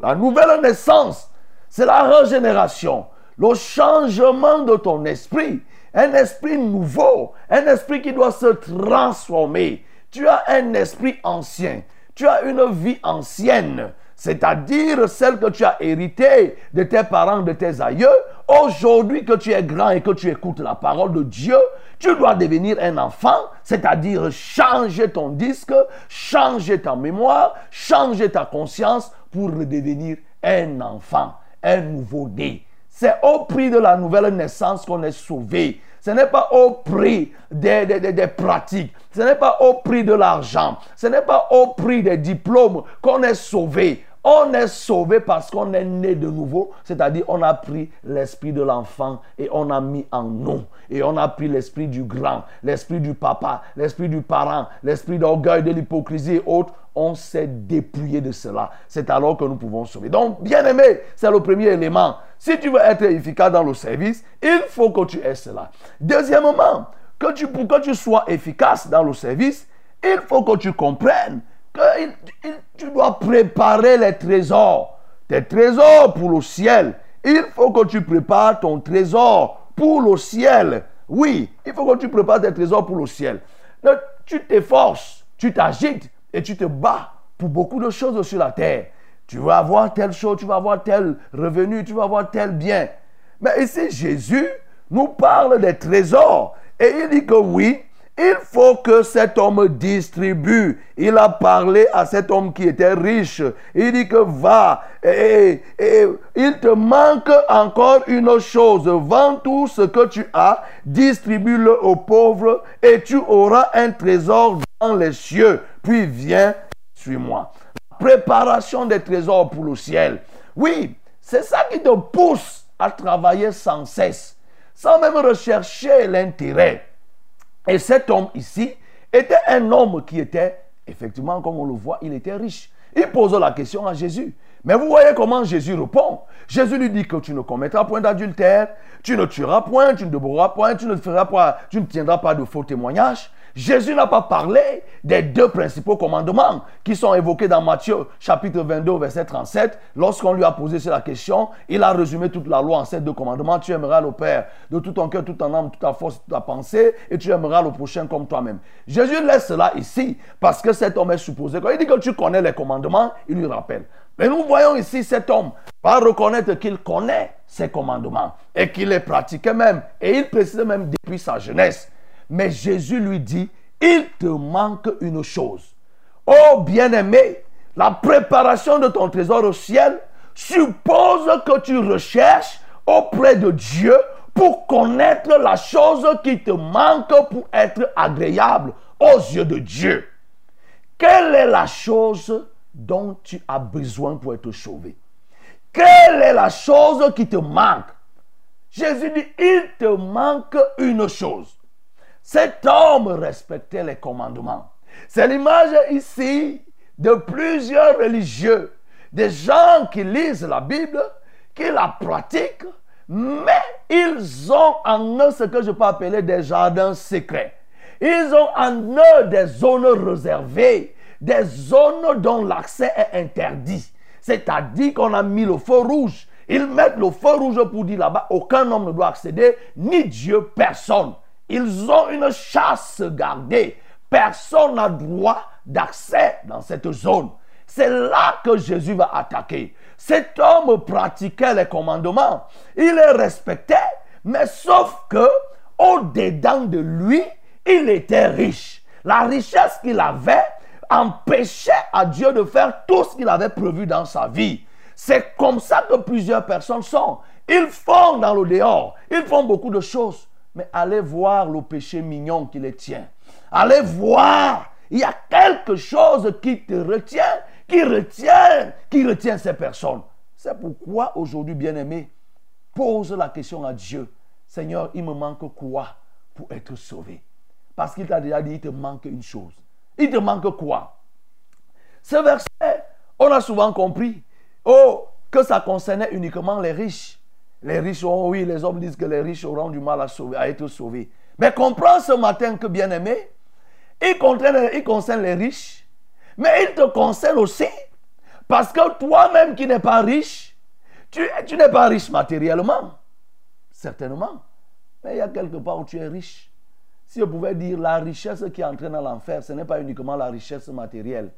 La nouvelle naissance, c'est la régénération, le changement de ton esprit. Un esprit nouveau, un esprit qui doit se transformer. Tu as un esprit ancien, tu as une vie ancienne c'est-à-dire celle que tu as héritée de tes parents, de tes aïeux, aujourd'hui que tu es grand et que tu écoutes la parole de Dieu, tu dois devenir un enfant, c'est-à-dire changer ton disque, changer ta mémoire, changer ta conscience pour devenir un enfant, un nouveau-né. C'est au prix de la nouvelle naissance qu'on est sauvé. Ce n'est pas au prix des, des, pratiques. Ce n'est pas au prix de l'argent. Ce n'est pas au prix des diplômes qu'on est sauvé. On est sauvé parce qu'on est né de nouveau, c'est-à-dire on a pris l'esprit de l'enfant et on a mis en nous. Et on a pris l'esprit du grand, l'esprit du papa, l'esprit du parent, l'esprit d'orgueil, de l'hypocrisie et autres. On s'est dépouillé de cela. C'est alors que nous pouvons sauver. Donc, bien aimé, c'est le premier élément. Si tu veux être efficace dans le service, il faut que tu aies cela. Deuxièmement, que tu, pour que tu sois efficace dans le service, il faut que tu comprennes tu dois préparer les trésors. Tes trésors pour le ciel. Il faut que tu prépares ton trésor pour le ciel. Oui, il faut que tu prépares tes trésors pour le ciel. tu t'efforces, tu t'agites et tu te bats pour beaucoup de choses sur la terre. Tu vas avoir telle chose, tu vas avoir tel revenu, tu vas avoir tel bien. Mais ici, Jésus nous parle des trésors. Et il dit que oui, il faut que cet homme distribue. Il a parlé à cet homme qui était riche. Il dit que va. Et, il te manque encore une chose. Vends tout ce que tu as, distribue-le aux pauvres et tu auras un trésor dans les cieux. Puis viens, suis-moi. Préparation des trésors pour le ciel. Oui, c'est ça qui te pousse à travailler sans cesse, sans même rechercher l'intérêt. Et cet homme ici était un homme qui était, effectivement, comme on le voit, il était riche. Il pose la question à Jésus. Mais vous voyez comment Jésus répond. Jésus lui dit que tu ne commettras point d'adultère, tu ne tueras point, tu ne débourras point, tu ne feras pas, tu ne tiendras pas de faux témoignages. Jésus n'a pas parlé des deux principaux commandements qui sont évoqués dans Matthieu chapitre 22 verset 37. Lorsqu'on lui a posé la question, il a résumé toute la loi en ces deux commandements. Tu aimeras le Père de tout ton cœur, toute ton âme, toute ta force, toute ta pensée et tu aimeras le prochain comme toi-même. Jésus laisse cela ici parce que cet homme est supposé. Quand il dit que tu connais les commandements, il lui rappelle. Mais nous voyons ici cet homme va reconnaître qu'il connaît ces commandements et qu'il les pratiquait même. Et il précise même depuis sa jeunesse. Mais Jésus lui dit, il te manque une chose. Oh bien-aimé, la préparation de ton trésor au ciel suppose que tu recherches auprès de Dieu pour connaître la chose qui te manque pour être agréable aux yeux de Dieu. Quelle est la chose dont tu as besoin pour être sauvé? Quelle est la chose qui te manque? Jésus dit, il te manque une chose. Cet homme respectait les commandements. C'est l'image ici de plusieurs religieux, des gens qui lisent la Bible, qui la pratiquent, mais ils ont en eux ce que je peux appeler des jardins secrets. Ils ont en eux des zones réservées, des zones dont l'accès est interdit. C'est-à-dire qu'on a mis le feu rouge. Ils mettent le feu rouge pour dire là-bas, aucun homme ne doit accéder, ni Dieu, personne. Ils ont une chasse gardée. Personne n'a droit d'accès dans cette zone. C'est là que Jésus va attaquer. Cet homme pratiquait les commandements. Il les respectait, mais sauf que au-dedans de lui, il était riche. La richesse qu'il avait empêchait à Dieu de faire tout ce qu'il avait prévu dans sa vie. C'est comme ça que plusieurs personnes sont. Ils font dans le dehors, ils font beaucoup de choses, mais allez voir le péché mignon qui les tient. Allez voir, il y a quelque chose qui te retient, qui retient, qui retient ces personnes. C'est pourquoi aujourd'hui, bien-aimé, pose la question à Dieu. Seigneur, il me manque quoi pour être sauvé? Parce qu'il t'a déjà dit, il te manque une chose. Il te manque quoi? Ce verset, on a souvent compris oh, que ça concernait uniquement les riches. Les riches, oh oui, les hommes disent que les riches auront du mal à, sauver, à être sauvés. Mais comprends ce matin que, bien-aimé, il concerne, les riches, mais il te concerne aussi. Parce que toi-même qui n'es pas riche, tu, tu n'es pas riche matériellement. Certainement. Mais il y a quelque part où tu es riche. Si je pouvais dire la richesse qui entraîne à l'enfer, ce n'est pas uniquement la richesse matérielle.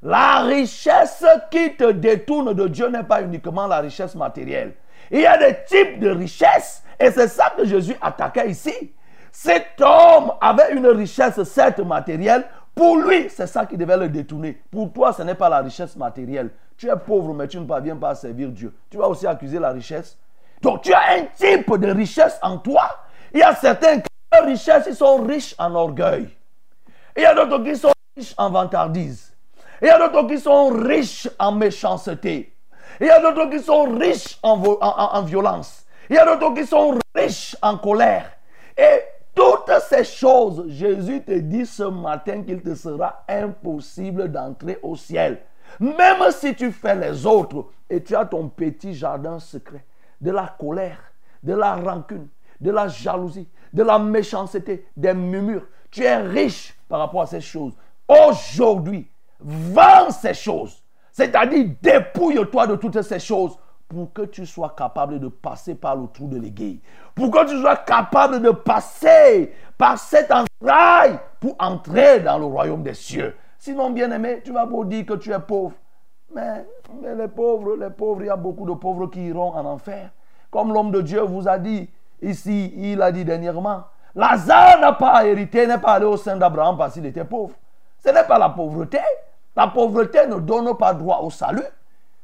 La richesse qui te détourne de Dieu n'est pas uniquement la richesse matérielle. Il y a des types de richesses et c'est ça que Jésus attaquait ici. Cet homme avait une richesse certes matérielle. Pour lui, c'est ça qui devait le détourner. Pour toi, ce n'est pas la richesse matérielle. Tu es pauvre, mais tu ne parviens pas à servir Dieu. Tu vas aussi accuser la richesse. Donc tu as un type de richesse en toi. Il y a certains qui ont richesse, ils sont riches en orgueil. Il y a d'autres qui sont riches en vantardise. Il y a d'autres qui sont riches en méchanceté. Il y a d'autres qui sont riches en, en, violence. Il y a d'autres qui sont riches en colère. Et toutes ces choses, Jésus te dit ce matin qu'il te sera impossible d'entrer au ciel. Même si tu fais les autres et tu as ton petit jardin secret de la colère, de la rancune, de la jalousie, de la méchanceté, des murmures. Tu es riche par rapport à ces choses. Aujourd'hui, vends ces choses. C'est-à-dire, dépouille-toi de toutes ces choses pour que tu sois capable de passer par le trou de l'aiguille. Pour que tu sois capable de passer par cette entraille pour entrer dans le royaume des cieux. Sinon, bien aimé, tu vas pas dire que tu es pauvre. Mais, mais, les pauvres, les pauvres, il y a beaucoup de pauvres qui iront en enfer. Comme l'homme de Dieu vous a dit ici, il a dit dernièrement, Lazare n'a pas hérité, n'est pas allé au sein d'Abraham parce qu'il était pauvre. Ce n'est pas la pauvreté. La pauvreté ne donne pas droit au salut.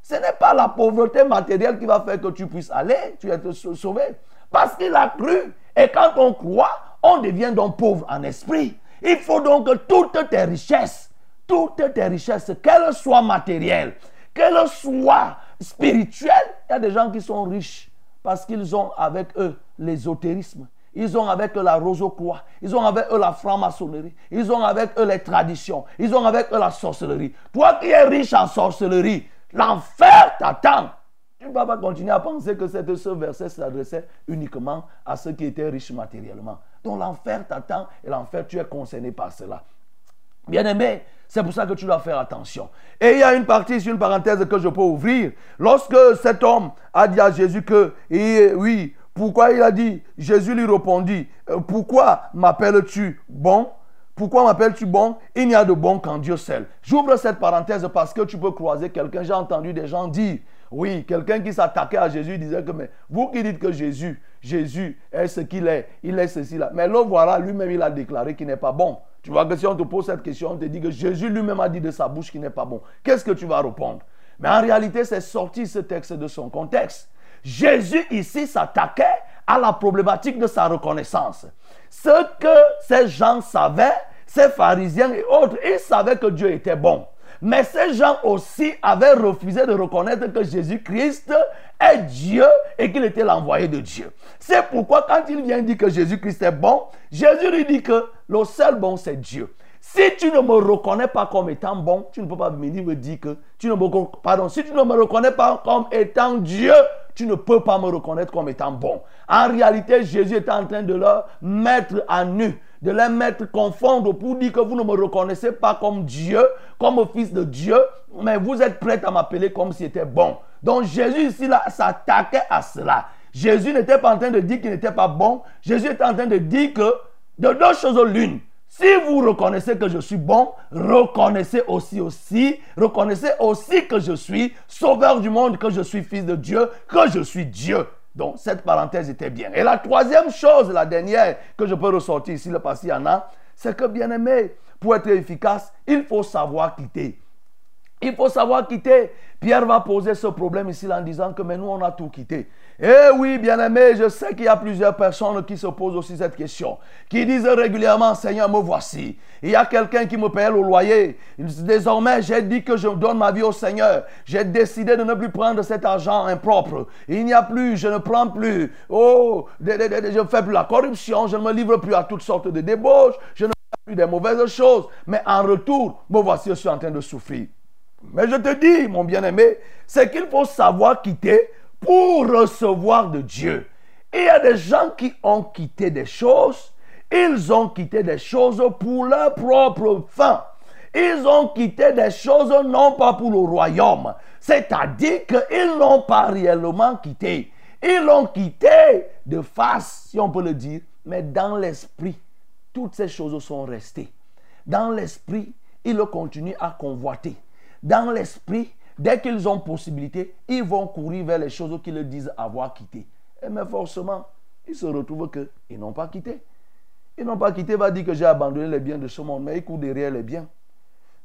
Ce n'est pas la pauvreté matérielle qui va faire que tu puisses aller, tu es sauvé. Parce qu'il a cru. Et quand on croit, on devient donc pauvre en esprit. Il faut donc que toutes tes richesses toutes tes richesses, qu'elles soient matérielles, qu'elles soient spirituelles, il y a des gens qui sont riches parce qu'ils ont avec eux l'ésotérisme. Ils ont avec eux la rosocroix. Ils ont avec eux la franc-maçonnerie. Ils ont avec eux les traditions. Ils ont avec eux la sorcellerie. Toi qui es riche en sorcellerie, l'enfer t'attend. Tu ne vas pas continuer à penser que ce verset s'adressait uniquement à ceux qui étaient riches matériellement. Donc l'enfer t'attend et l'enfer, tu es concerné par cela. Bien aimé, c'est pour ça que tu dois faire attention. Et il y a une partie, une parenthèse que je peux ouvrir. Lorsque cet homme a dit à Jésus que, oui, pourquoi il a dit, Jésus lui répondit, euh, pourquoi m'appelles-tu bon? Pourquoi m'appelles-tu bon? Il n'y a de bon qu'en Dieu seul. J'ouvre cette parenthèse parce que tu peux croiser quelqu'un. J'ai entendu des gens dire, oui, quelqu'un qui s'attaquait à Jésus disait que, mais vous qui dites que Jésus, Jésus est ce qu'il est, il est ceci là. Mais là, voilà, lui-même, il a déclaré qu'il n'est pas bon. Tu vois que si on te pose cette question, on te dit que Jésus lui-même a dit de sa bouche qu'il n'est pas bon. Qu'est-ce que tu vas répondre? Mais en réalité, c'est sorti ce texte de son contexte. Jésus ici s'attaquait à la problématique de sa reconnaissance. Ce que ces gens savaient, ces pharisiens et autres, ils savaient que Dieu était bon. Mais ces gens aussi avaient refusé de reconnaître que Jésus-Christ est Dieu et qu'il était l'envoyé de Dieu. C'est pourquoi quand il vient dire que Jésus-Christ est bon, Jésus lui dit que le seul bon c'est Dieu. Si tu ne me reconnais pas comme étant bon, tu ne peux pas venir me dire que tu ne me pardon, si tu ne me reconnais pas comme étant Dieu, tu ne peux pas me reconnaître comme étant bon. En réalité, Jésus est en train de leur mettre à nu de les mettre confondre pour dire que vous ne me reconnaissez pas comme Dieu, comme fils de Dieu, mais vous êtes prêts à m'appeler comme si c'était bon. Donc Jésus ici là s'attaquait à cela. Jésus n'était pas en train de dire qu'il n'était pas bon. Jésus était en train de dire que de deux choses l'une. Si vous reconnaissez que je suis bon, reconnaissez aussi aussi, reconnaissez aussi que je suis sauveur du monde, que je suis fils de Dieu, que je suis Dieu. Donc, cette parenthèse était bien. Et la troisième chose, la dernière que je peux ressortir ici, le passé en a, c'est que, bien aimé, pour être efficace, il faut savoir quitter. Il faut savoir quitter. Pierre va poser ce problème ici en disant que mais nous, on a tout quitté. Eh oui, bien-aimé, je sais qu'il y a plusieurs personnes qui se posent aussi cette question, qui disent régulièrement, Seigneur, me voici. Il y a quelqu'un qui me paye le loyer. Désormais, j'ai dit que je donne ma vie au Seigneur. J'ai décidé de ne plus prendre cet argent impropre. Il n'y a plus, je ne prends plus. Oh, je ne fais plus la corruption, je ne me livre plus à toutes sortes de débauches, je ne fais plus des mauvaises choses. Mais en retour, me voici, je suis en train de souffrir. Mais je te dis, mon bien-aimé, c'est qu'il faut savoir quitter pour recevoir de Dieu. Il y a des gens qui ont quitté des choses, ils ont quitté des choses pour leur propre fin. Ils ont quitté des choses non pas pour le royaume. C'est-à-dire qu'ils n'ont pas réellement quitté. Ils l'ont quitté de face, si on peut le dire, mais dans l'esprit, toutes ces choses sont restées. Dans l'esprit, ils continuent à convoiter. Dans l'esprit, Dès qu'ils ont possibilité, ils vont courir vers les choses qu'ils disent avoir quitté. Et mais forcément, ils se retrouvent qu'ils n'ont pas quitté. Ils n'ont pas quitté, va dire que j'ai abandonné les biens de ce monde, mais ils courent derrière les biens.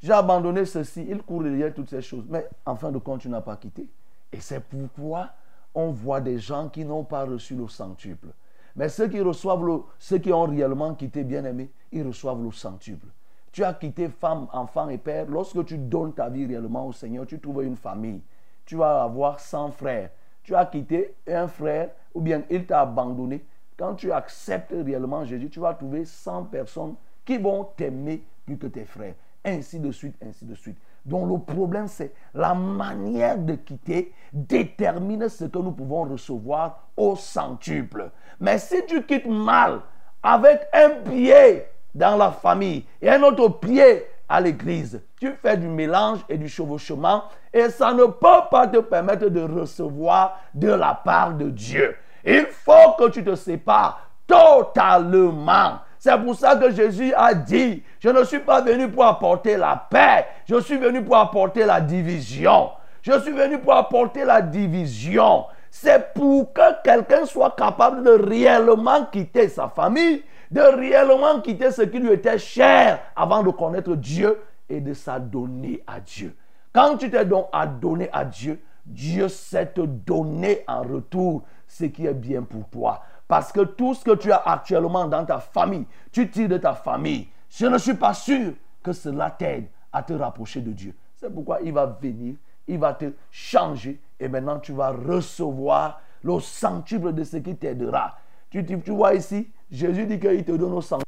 J'ai abandonné ceci, ils courent derrière toutes ces choses. Mais en fin de compte, tu n'as pas quitté. Et c'est pourquoi on voit des gens qui n'ont pas reçu le centuple. Mais ceux qui reçoivent le, ceux qui ont réellement quitté, bien aimé, ils reçoivent le centuple. Tu as quitté femme, enfant et père. Lorsque tu donnes ta vie réellement au Seigneur, tu trouves une famille. Tu vas avoir 100 frères. Tu as quitté un frère ou bien il t'a abandonné. Quand tu acceptes réellement Jésus, tu vas trouver 100 personnes qui vont t'aimer plus que tes frères. Ainsi de suite, ainsi de suite. Donc le problème, c'est la manière de quitter détermine ce que nous pouvons recevoir au centuple. Mais si tu quittes mal, avec un pied dans la famille et un autre pied à l'église. Tu fais du mélange et du chevauchement et ça ne peut pas te permettre de recevoir de la part de Dieu. Il faut que tu te sépares totalement. C'est pour ça que Jésus a dit, je ne suis pas venu pour apporter la paix, je suis venu pour apporter la division. Je suis venu pour apporter la division. C'est pour que quelqu'un soit capable de réellement quitter sa famille, de réellement quitter ce qui lui était cher avant de connaître Dieu et de s'adonner à Dieu. Quand tu t'es donc adonné à Dieu, Dieu sait te donner en retour ce qui est bien pour toi. Parce que tout ce que tu as actuellement dans ta famille, tu tires de ta famille. Je ne suis pas sûr que cela t'aide à te rapprocher de Dieu. C'est pourquoi il va venir, il va te changer et maintenant tu vas recevoir le centuple de ce qui t'aidera. Tu, tu vois ici, Jésus dit qu'il te donne au centuple.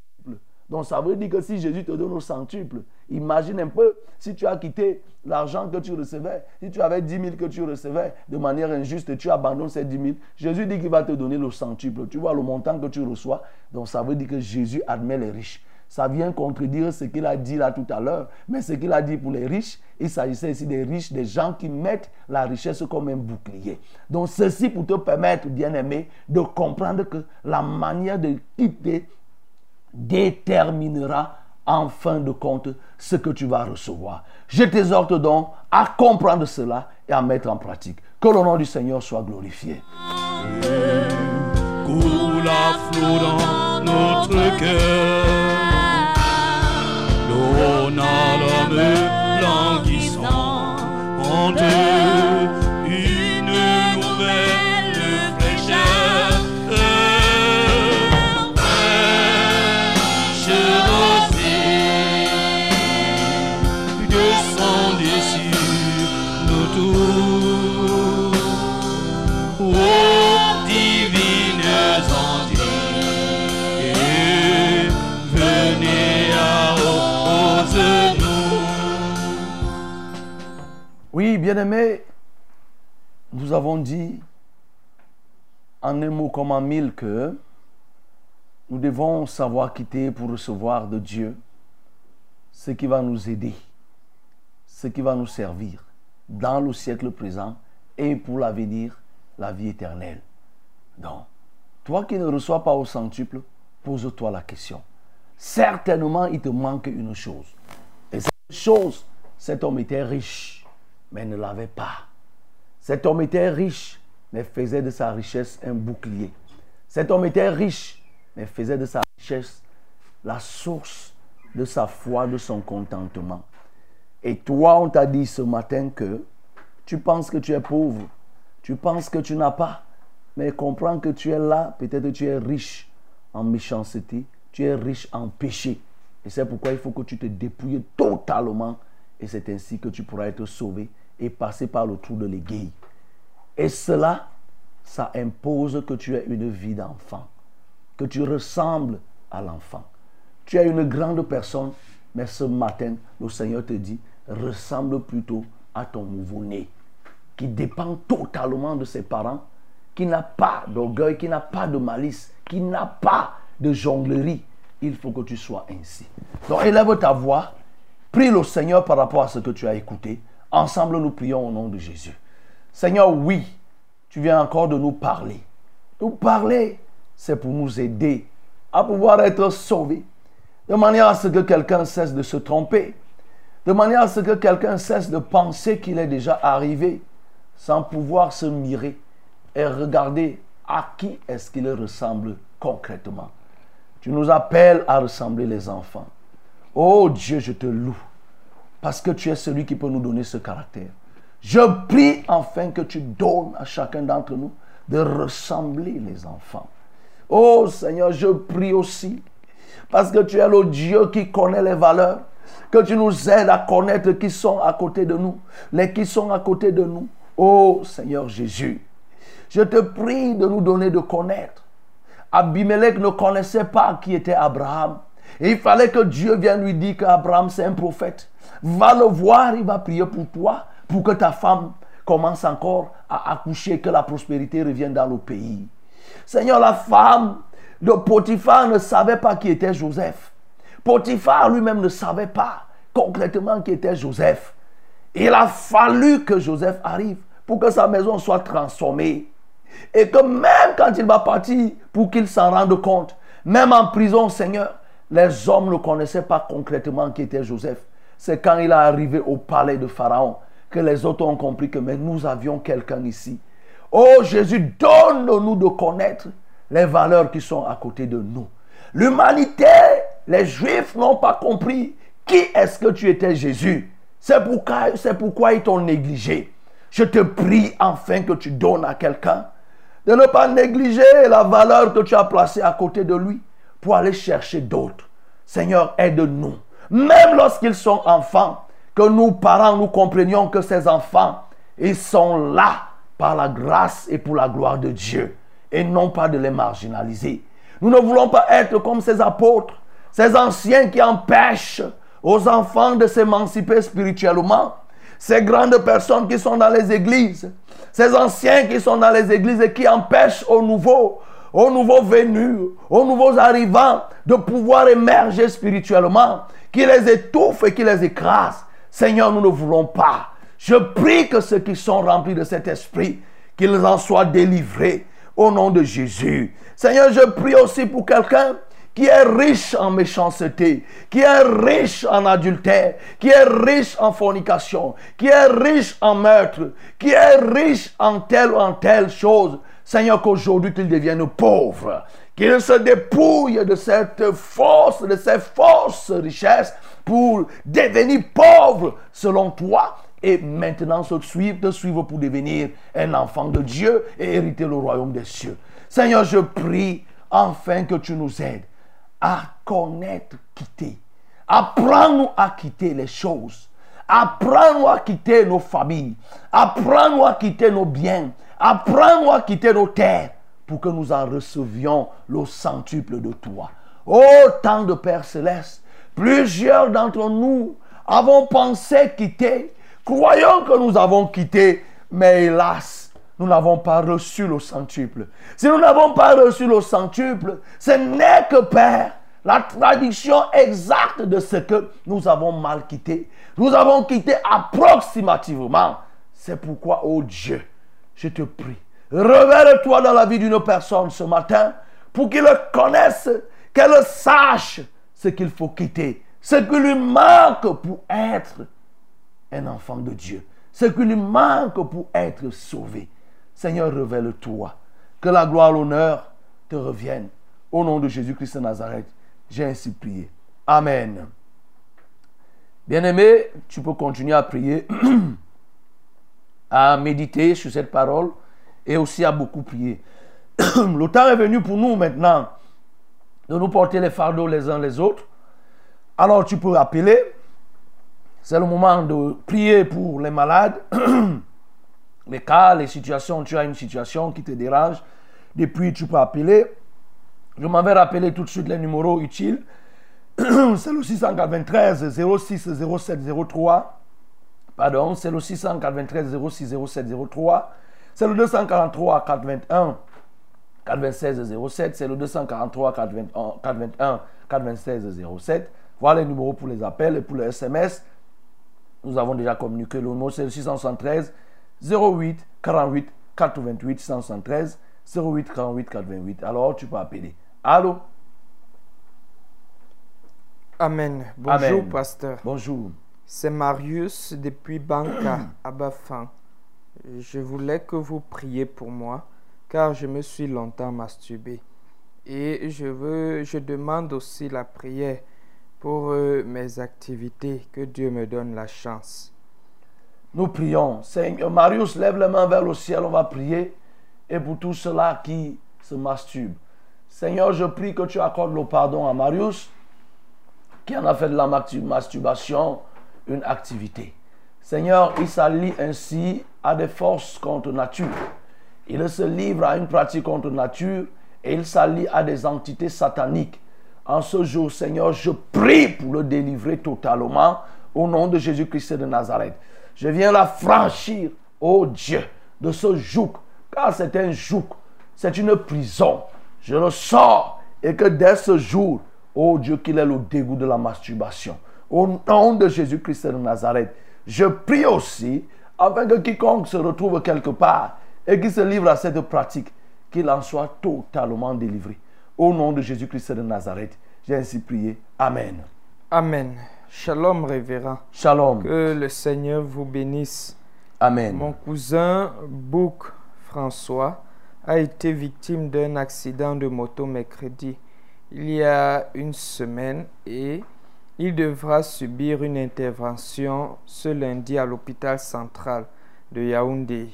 Donc ça veut dire que si Jésus te donne au centuple, imagine un peu si tu as quitté l'argent que tu recevais, si tu avais 10 000 que tu recevais de manière injuste tu abandonnes ces 10 000, Jésus dit qu'il va te donner le centuple. Tu vois le montant que tu reçois. Donc ça veut dire que Jésus admet les riches. Ça vient contredire ce qu'il a dit là tout à l'heure. Mais ce qu'il a dit pour les riches, il s'agissait ici des riches, des gens qui mettent la richesse comme un bouclier. Donc ceci pour te permettre, bien aimé, de comprendre que la manière de quitter déterminera en fin de compte ce que tu vas recevoir. Je t'exhorte donc à comprendre cela et à mettre en pratique. Que le nom du Seigneur soit glorifié. Coule à flot dans notre cœur. N'a l'homme languissant. En Bien-aimés, nous avons dit en un mot comme en mille que nous devons savoir quitter pour recevoir de Dieu ce qui va nous aider, ce qui va nous servir dans le siècle présent et pour l'avenir, la vie éternelle. Donc, toi qui ne reçois pas au centuple, pose-toi la question. Certainement, il te manque une chose. Et cette chose, cet homme était riche, mais ne l'avait pas. Cet homme était riche, mais faisait de sa richesse un bouclier. Cet homme était riche, mais faisait de sa richesse la source de sa foi, de son contentement. Et toi, on t'a dit ce matin que tu penses que tu es pauvre, tu penses que tu n'as pas, Mais comprends que tu es là, peut-être tu es riche en méchanceté, tu es riche en péché. Et c'est pourquoi il faut que tu te dépouilles totalement. Et c'est ainsi que tu pourras être sauvé et passer par le trou de l'aiguille. Et cela, ça impose que tu aies une vie d'enfant, que tu ressembles à l'enfant. Tu es une grande personne, mais ce matin, le Seigneur te dit, ressemble plutôt à ton nouveau-né, qui dépend totalement de ses parents, qui n'a pas d'orgueil, qui n'a pas de malice, qui n'a pas de jonglerie. Il faut que tu sois ainsi. Donc élève ta voix, prie le Seigneur par rapport à ce que tu as écouté. Ensemble, nous prions au nom de Jésus. Seigneur, oui, tu viens encore de nous parler. Nous parler, c'est pour nous aider à pouvoir être sauvés. De manière à ce que quelqu'un cesse de se tromper. De manière à ce que quelqu'un cesse de penser qu'il est déjà arrivé sans pouvoir se mirer et regarder à qui est-ce qu'il ressemble concrètement. Tu nous appelles à ressembler les enfants. Oh Dieu, je te loue parce que tu es celui qui peut nous donner ce caractère. Je prie enfin que tu donnes à chacun d'entre nous de ressembler les enfants. Oh Seigneur, je prie aussi parce que tu es le Dieu qui connaît les valeurs, que tu nous aides à connaître qui sont à côté de nous, les qui sont à côté de nous. Oh Seigneur Jésus, je te prie de nous donner de connaître. Abimelech ne connaissait pas qui était Abraham. Il fallait que Dieu vienne lui dire qu'Abraham c'est un prophète. Va le voir, il va prier pour toi pour que ta femme commence encore à accoucher, que la prospérité revienne dans le pays. Seigneur, la femme de Potiphar ne savait pas qui était Joseph. Potiphar lui-même ne savait pas concrètement qui était Joseph. Il a fallu que Joseph arrive pour que sa maison soit transformée. Et que même quand il va partir, pour qu'il s'en rende compte, même en prison, Seigneur, les hommes ne connaissaient pas concrètement qui était Joseph. C'est quand il est arrivé au palais de Pharaon que les autres ont compris que mais nous avions quelqu'un ici. Oh Jésus, donne-nous de connaître les valeurs qui sont à côté de nous. L'humanité, les Juifs n'ont pas compris qui est-ce que tu étais Jésus. C'est pourquoi, c'est pourquoi ils t'ont négligé. Je te prie enfin que tu donnes à quelqu'un de ne pas négliger la valeur que tu as placée à côté de lui pour aller chercher d'autres. Seigneur, aide-nous. Même lorsqu'ils sont enfants, que nous, parents, nous comprenions que ces enfants, ils sont là par la grâce et pour la gloire de Dieu, et non pas de les marginaliser. Nous ne voulons pas être comme ces apôtres, ces anciens qui empêchent aux enfants de s'émanciper spirituellement, ces grandes personnes qui sont dans les églises, ces anciens qui sont dans les églises et qui empêchent aux nouveaux, aux nouveaux venus, aux nouveaux arrivants de pouvoir émerger spirituellement, qui les étouffe et qui les écrase. Seigneur, nous ne voulons pas. Je prie que ceux qui sont remplis de cet esprit, qu'ils en soient délivrés au nom de Jésus. Seigneur, je prie aussi pour quelqu'un qui est riche en méchanceté, qui est riche en adultère, qui est riche en fornication, qui est riche en meurtre, qui est riche en telle ou en telle chose. Seigneur, qu'aujourd'hui qu'il devienne pauvre, qu'il se dépouille de cette force, de ces fausses richesses pour devenir pauvre selon toi et maintenant se suivre, te suivre pour devenir un enfant de Dieu et hériter le royaume des cieux. Seigneur, je prie enfin que tu nous aides à connaître, quitter. Apprends-nous à quitter les choses. Apprends-nous à quitter nos familles. Apprends-nous à quitter nos biens. Apprends-nous à quitter nos terres pour que nous en recevions le centuple de toi. Ô tant de Père céleste, plusieurs d'entre nous avons pensé quitter, croyons que nous avons quitté, mais hélas, nous n'avons pas reçu le centuple. Si nous n'avons pas reçu le centuple, ce n'est que, Père, la traduction exacte de ce que nous avons mal quitté. Nous avons quitté approximativement. C'est pourquoi, oh Dieu, je te prie, révèle-toi dans la vie d'une personne ce matin pour qu'il connaisse, qu'elle sache ce qu'il faut quitter, ce qui lui manque pour être un enfant de Dieu, ce qui lui manque pour être sauvé. Seigneur, révèle-toi. Que la gloire, l'honneur te reviennent. Au nom de Jésus-Christ de Nazareth, j'ai ainsi prié. Amen. Bien-aimé, tu peux continuer à prier, à méditer sur cette parole et aussi à beaucoup prier. le temps est venu pour nous maintenant de nous porter les fardeaux les uns les autres. Alors tu peux appeler. C'est le moment de prier pour les malades, les cas, les situations. Tu as une situation qui te dérange. Depuis, tu peux appeler. Je m'en vais rappeler tout de suite les numéros utiles. C'est le 693 06 07 03. Pardon, c'est le 693 06 07 03. C'est le 243 421 426 07. C'est le 243 421 421 426 07. Voilà les numéros pour les appels et pour les SMS. Nous avons déjà communiqué le numéro, c'est le 673 08 48 428 673 08 48 428. Alors tu peux appeler. Allô? Amen. Bonjour, Amen. pasteur. Bonjour. C'est Marius depuis Banca à Bafin. Je voulais que vous priez pour moi car je me suis longtemps masturbé. Et je veux, je demande aussi la prière pour euh, mes activités, que Dieu me donne la chance. Nous prions. Seigneur Marius, lève les mains vers le ciel, on va prier. Et pour tous ceux-là qui se masturbent. Seigneur, je prie que tu accordes le pardon à Marius, qui en a fait de la mastur- masturbation une activité. Seigneur, il s'allie ainsi à des forces contre nature. Il se livre à une pratique contre nature et il s'allie à des entités sataniques. En ce jour, Seigneur, je prie pour le délivrer totalement au nom de Jésus-Christ de Nazareth. Je viens la franchir, ô Dieu, de ce joug, car c'est un joug, c'est une prison. Je le sors et que dès ce jour, ô Dieu, qu'il ait le dégoût de la masturbation. Au nom de Jésus-Christ de Nazareth, je prie aussi afin que quiconque se retrouve quelque part et qui se livre à cette pratique, qu'il en soit totalement délivré. Au nom de Jésus-Christ de Nazareth, j'ai ainsi prié. Amen. Amen. Shalom, révérend. Shalom. Que le Seigneur vous bénisse. Amen. Mon cousin Bouk François a été victime d'un accident de moto mercredi il y a une semaine et il devra subir une intervention ce lundi à l'hôpital central de Yaoundé.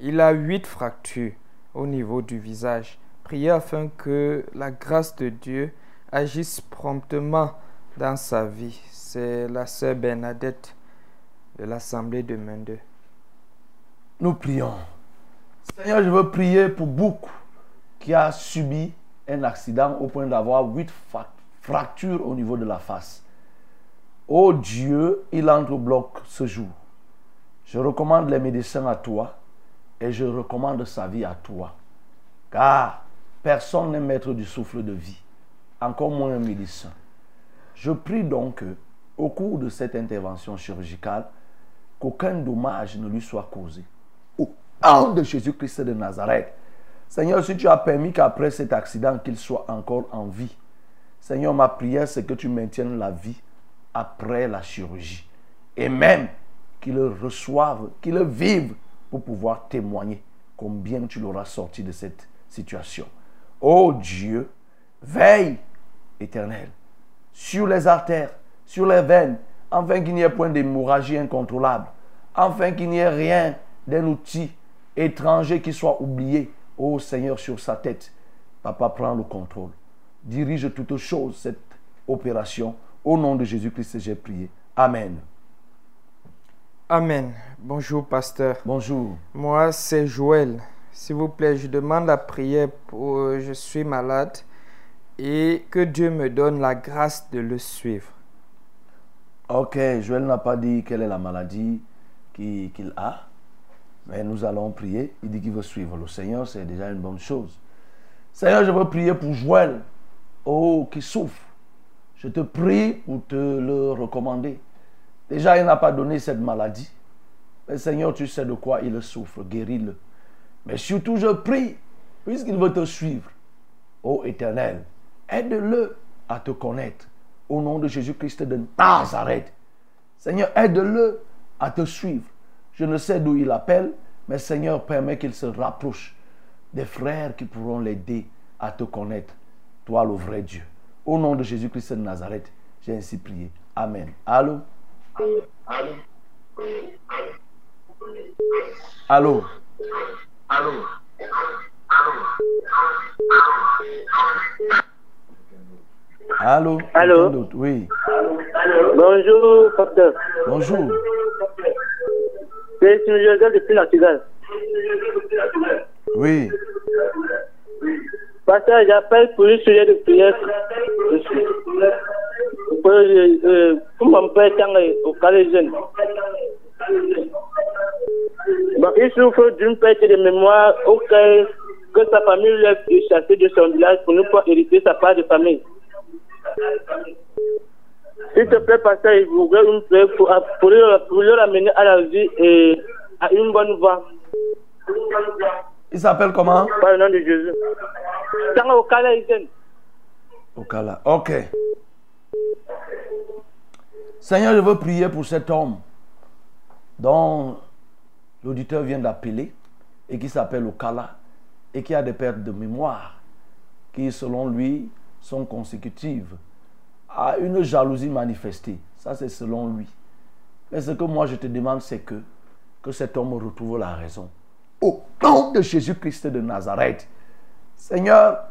Il a huit fractures au niveau du visage. Priez afin que la grâce de Dieu agisse promptement dans sa vie. C'est la sœur Bernadette de l'Assemblée de Mende. Nous prions. Seigneur, je veux prier pour beaucoup qui a subi un accident au point d'avoir huit fa- fractures au niveau de la face. Oh Dieu, il entrebloque ce jour. Je recommande les médecins à toi et je recommande sa vie à toi. Car personne n'est maître du souffle de vie, encore moins un médecin. Je prie donc au cours de cette intervention chirurgicale, qu'aucun dommage ne lui soit causé. Au nom de Jésus-Christ de Nazareth. Seigneur, si tu as permis qu'après cet accident, qu'il soit encore en vie, Seigneur, ma prière, c'est que tu maintiennes la vie après la chirurgie. Et même qu'il reçoive, qu'il vive pour pouvoir témoigner combien tu l'auras sorti de cette situation. Oh Dieu, veille, éternel, sur les artères, sur les veines, afin qu'il n'y ait point d'hémorragie incontrôlable, afin qu'il n'y ait rien d'un outil étranger qui soit oublié, ô Seigneur, sur sa tête. Papa, prends le contrôle. Dirige toutes choses cette opération. Au nom de Jésus-Christ, j'ai prié. Amen. Amen. Bonjour, pasteur. Bonjour. Moi, c'est Joël. S'il vous plaît, je demande la prière pour euh, je suis malade et que Dieu me donne la grâce de le suivre. Ok, Joël n'a pas dit quelle est la maladie qui- qu'il a, mais nous allons prier. Il dit qu'il veut suivre le Seigneur, c'est déjà une bonne chose. Seigneur, je veux prier pour Joël, oh, qui souffre. Je te prie pour te le recommander. Déjà, il n'a pas donné cette maladie. Mais Seigneur, tu sais de quoi il souffre, guéris-le. Mais surtout, je prie, puisqu'il veut te suivre, ô Éternel, aide-le à te connaître au nom de Jésus-Christ de Nazareth. Seigneur, aide-le à te suivre. Je ne sais d'où il appelle, mais Seigneur, permet qu'il se rapproche des frères qui pourront l'aider à te connaître, toi le vrai Dieu. Au nom de Jésus-Christ de Nazareth, j'ai ainsi prié. Amen. Allô? Allô? Allô? Allô? Quelqu'un d'autre? Oui. Bonjour, pasteur. Bonjour. C'est. Joseph depuis Portugal. Oui. Pasteur, j'appelle pour une sujet de prière. Pour, mon père au collège jeune. Il souffre d'une perte de mémoire auquel que sa famille lui a pu chasser de son village pour ne pas hériter sa part de famille. S'il te plaît, pasteur, il voudrait une prière pour, pour, le, le ramener à la vie et à une bonne voie. Il s'appelle comment? Par le nom de Jésus. Jeune. Okala. Ok. Seigneur, je veux prier pour cet homme dont l'auditeur vient d'appeler et qui s'appelle Okala et qui a des pertes de mémoire qui, selon lui, sont consécutives à une jalousie manifestée. Ça, c'est selon lui. Mais ce que moi, je te demande, c'est que, que cet homme retrouve la raison. Au nom de Jésus-Christ de Nazareth. Seigneur,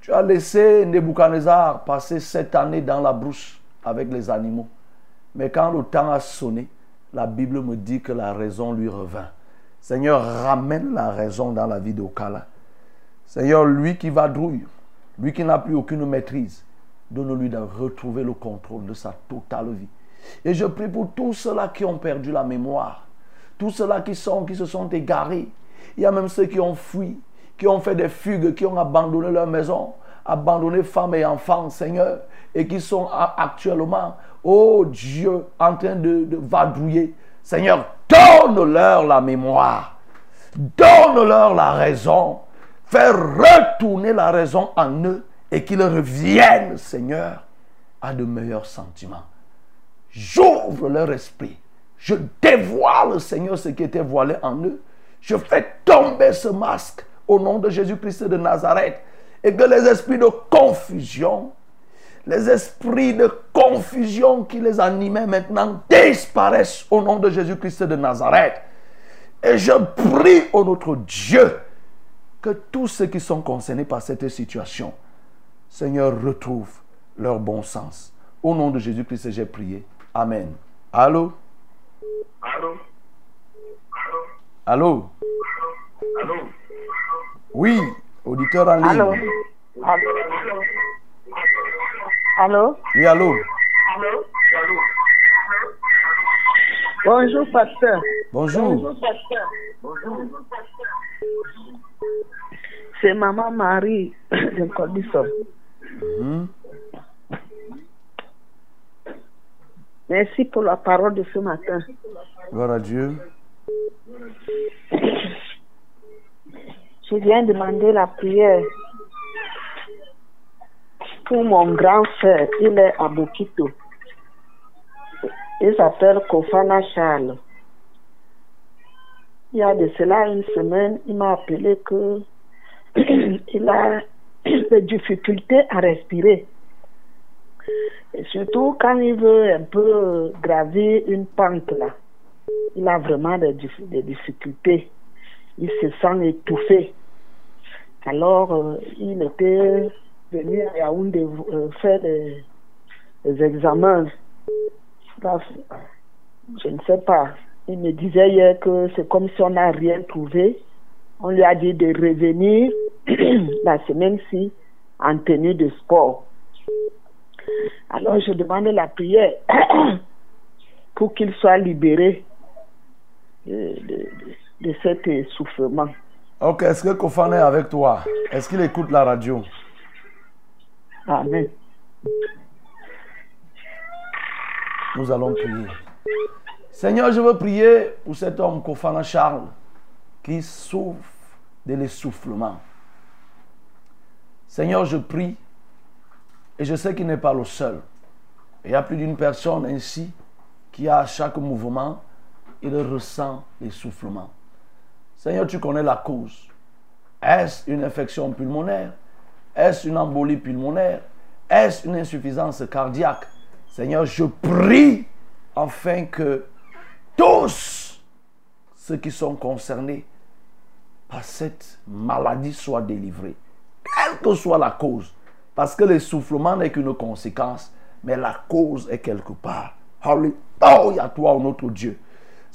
tu as laissé Nebuchadnezzar passer sept années dans la brousse avec les animaux. Mais quand le temps a sonné, la Bible me dit que la raison lui revint. Seigneur, ramène la raison dans la vie d'Okala. Seigneur, lui qui va drouille, lui qui n'a plus aucune maîtrise, donne-lui de retrouver le contrôle de sa totale vie. Et je prie pour tous ceux-là qui ont perdu la mémoire, tous ceux-là qui, qui se sont égarés. Il y a même ceux qui ont fui, qui ont fait des fugues, qui ont abandonné leur maison, abandonné femmes et enfants, Seigneur, et qui sont actuellement, oh Dieu, en train de, de vadrouiller. Seigneur, donne-leur la mémoire, donne-leur la raison, fais retourner la raison en eux et qu'ils reviennent, Seigneur, à de meilleurs sentiments. J'ouvre leur esprit. Je dévoile, Seigneur, ce qui était voilé en eux. Je fais tomber ce masque au nom de Jésus-Christ de Nazareth. Et que les esprits de confusion, les esprits de confusion qui les animaient maintenant disparaissent au nom de Jésus-Christ de Nazareth. Et je prie au notre Dieu que tous ceux qui sont concernés par cette situation, Seigneur, retrouvent leur bon sens. Au nom de Jésus-Christ, j'ai prié. Amen. Allô? Allô? Allô? Allô? Oui, auditeur en ligne. Allô? Allô? Allô? Oui, allô? Allô? Bonjour, pasteur. Bonjour. pasteur. Bonjour. C'est maman Marie de Cordisson. Mhm. Merci pour la parole de ce matin. Gloire à Dieu. Je viens demander la prière pour mon grand frère. Il est à Bokito. Il s'appelle Kofana Charles. Il y a de cela une semaine, il m'a appelé que il a des difficultés à respirer. Surtout quand il veut un peu gravir une pente là, il a vraiment des difficultés. Il se sent étouffé. Alors, euh, il était venu à Yaoundé euh, faire des, examens. Je ne sais pas. Il me disait hier que c'est comme si on n'a rien trouvé. On lui a dit de revenir la semaine-ci en tenue de sport. Alors je demande la prière pour qu'il soit libéré de cet essoufflement. Ok, est-ce que Kofane est avec toi? Est-ce qu'il écoute la radio? Amen. Nous allons prier. Seigneur, je veux prier pour cet homme Kofana Charles qui souffre de l'essoufflement. Seigneur, je prie et je sais qu'il n'est pas le seul. Il y a plus d'une personne ainsi qui à chaque mouvement, il ressent l'essoufflement. Seigneur, tu connais la cause. Est-ce une infection pulmonaire? Est-ce une embolie pulmonaire? Est-ce une insuffisance cardiaque? Seigneur, je prie afin que tous ceux qui sont concernés à cette maladie soit délivré. Quelle que soit la cause. Parce que l'essoufflement n'est qu'une conséquence, mais la cause est quelque part. Alléluia, toi, notre Dieu.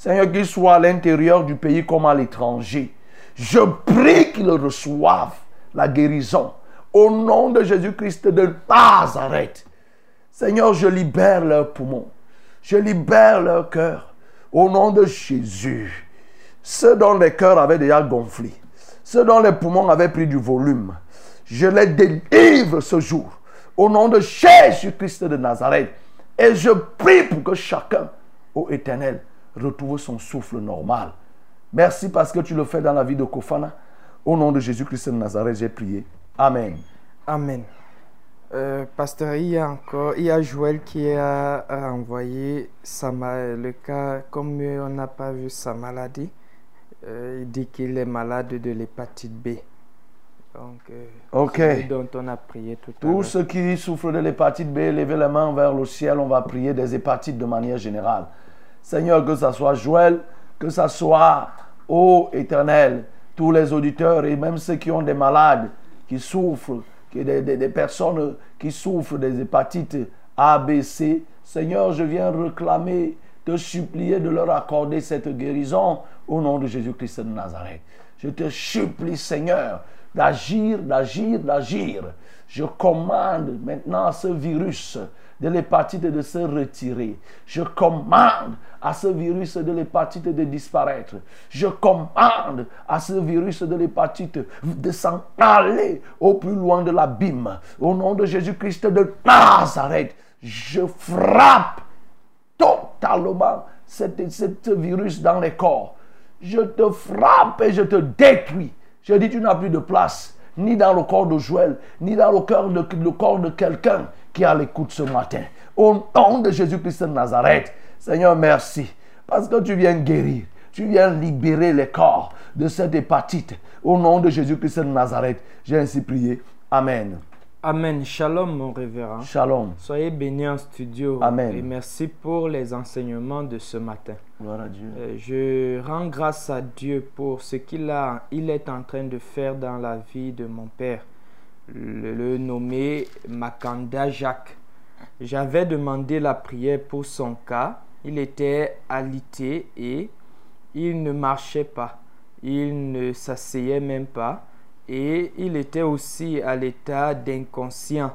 Seigneur, qu'il soit à l'intérieur du pays comme à l'étranger. Je prie qu'ils reçoivent la guérison. Au nom de Jésus-Christ de Nazareth. Seigneur, je libère leurs poumons. Je libère leur cœur. Au nom de Jésus. Ceux dont les cœurs avaient déjà gonflé. Ceux dont les poumons avaient pris du volume. Je les délivre ce jour. Au nom de Jésus-Christ de Nazareth. Et je prie pour que chacun, ô éternel, retrouve son souffle normal. Merci parce que tu le fais dans la vie de Kofana. Au nom de Jésus-Christ de Nazareth, j'ai prié. Amen. Amen. Euh, pasteur, il y a encore, il y a Joël qui a envoyé sa, le cas, comme on n'a pas vu sa maladie, euh, il dit qu'il est malade de l'hépatite B. Donc, euh, Ok. dont on a prié tout à Tous ceux qui souffrent de l'hépatite B, levez les mains vers le ciel. On va prier des hépatites de manière générale. Seigneur, que ce soit Joël, que ce soit, ô éternel, tous les auditeurs et même ceux qui ont des malades, qui souffrent, qui, des, des- personnes qui souffrent des hépatites A, B, C. Seigneur, je viens réclamer, te supplier de leur accorder cette guérison au nom de Jésus-Christ de Nazareth. Je te supplie, Seigneur, d'agir, d'agir, d'agir. Je commande maintenant ce virus de l'hépatite de se retirer. Je commande à ce virus de l'hépatite de disparaître. Je commande à ce virus de l'hépatite de s'en aller au plus loin de l'abîme. Au nom de Jésus-Christ de Nazareth, je frappe totalement ce virus dans les corps. Je te frappe et je te détruis. Je dis, tu n'as plus de place, ni dans le corps de Joël, ni dans le, cœur le corps de quelqu'un qui est à l'écoute ce matin. Au nom de Jésus-Christ de Nazareth, Seigneur, merci. Parce que tu viens guérir, tu viens libérer les corps de cette hépatite. Au nom de Jésus-Christ de Nazareth, j'ai ainsi prié. Amen. Amen. Shalom, mon révérend. Shalom. Soyez bénis en studio. Amen. Et merci pour les enseignements de ce matin. Gloire à Dieu. Euh, Je rends grâce à Dieu pour ce qu'il a, il est en train de faire dans la vie de mon père, le, le nommé Makanda Jacques. J'avais demandé la prière pour son cas. Il était alité et il ne marchait pas. Il ne s'asseyait même pas. Et il était aussi à l'état d'inconscient.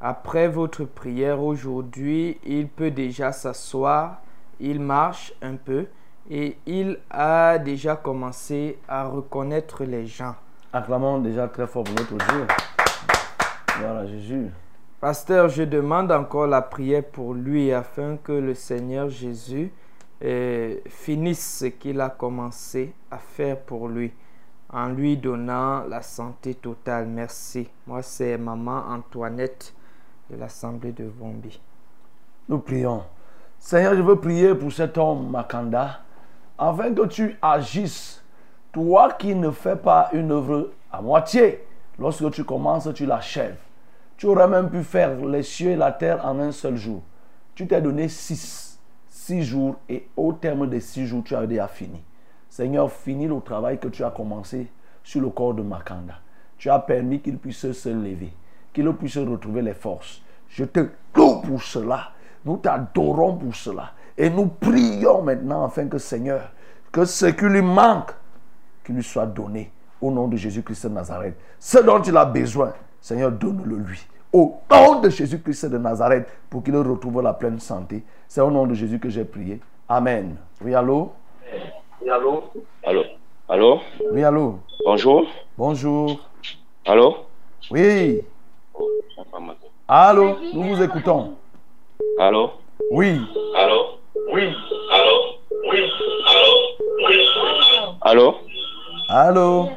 Après votre prière aujourd'hui, il peut déjà s'asseoir, il marche un peu et il a déjà commencé à reconnaître les gens. Acclamons déjà très fort pour notre Dieu. Gloire à Jésus. Pasteur, je demande encore la prière pour lui afin que le Seigneur Jésus euh, finisse ce qu'il a commencé à faire pour lui en lui donnant la santé totale. Merci. Moi, c'est maman Antoinette de l'Assemblée de Vombi. Nous prions. Seigneur, je veux prier pour cet homme, Makanda, afin que tu agisses. Toi qui ne fais pas une œuvre à moitié, lorsque tu commences, tu l'achèves. Tu aurais même pu faire les cieux et la terre en un seul jour. Tu t'es donné six, six jours et au terme des six jours, tu as déjà fini. Seigneur, finis le travail que tu as commencé sur le corps de Makanda. Tu as permis qu'il puisse se lever, qu'il puisse retrouver les forces. Je te loue pour cela. Nous t'adorons pour cela. Et nous prions maintenant afin que Seigneur, que ce qui lui manque, qu'il lui soit donné au nom de Jésus-Christ de Nazareth. Ce dont il a besoin, Seigneur, donne-le lui. Au nom de Jésus-Christ de Nazareth, pour qu'il retrouve la pleine santé. C'est au nom de Jésus que j'ai prié. Amen. Oui, allô? Allô? Allô? Allô? Oui, allô? Bonjour Bonjour. Allô? Oui. Allô? Nous vous écoutons. Allô? Oui. Allô? Oui. Allô? Oui. Allô? Oui. Allô? Allô?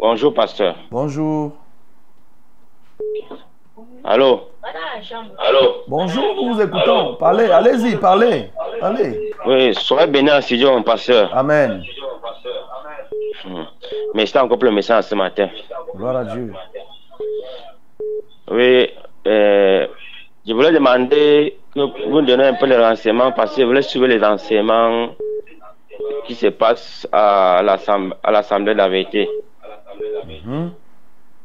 Bonjour, pasteur. Bonjour. Allô Allô Bonjour, nous vous écoutons. Parlez, allez-y, parlez. Allez. Oui, soyez béni en studio, pasteur. Amen. Hmm. Mais c'est encore plus le message ce matin. Gloire à Dieu. Oui, euh, je voulais demander que vous me donniez un peu les renseignements parce que je voulais suivre les renseignements qui se passe à l'assemb- à l'Assemblée de la vérité. Mhm.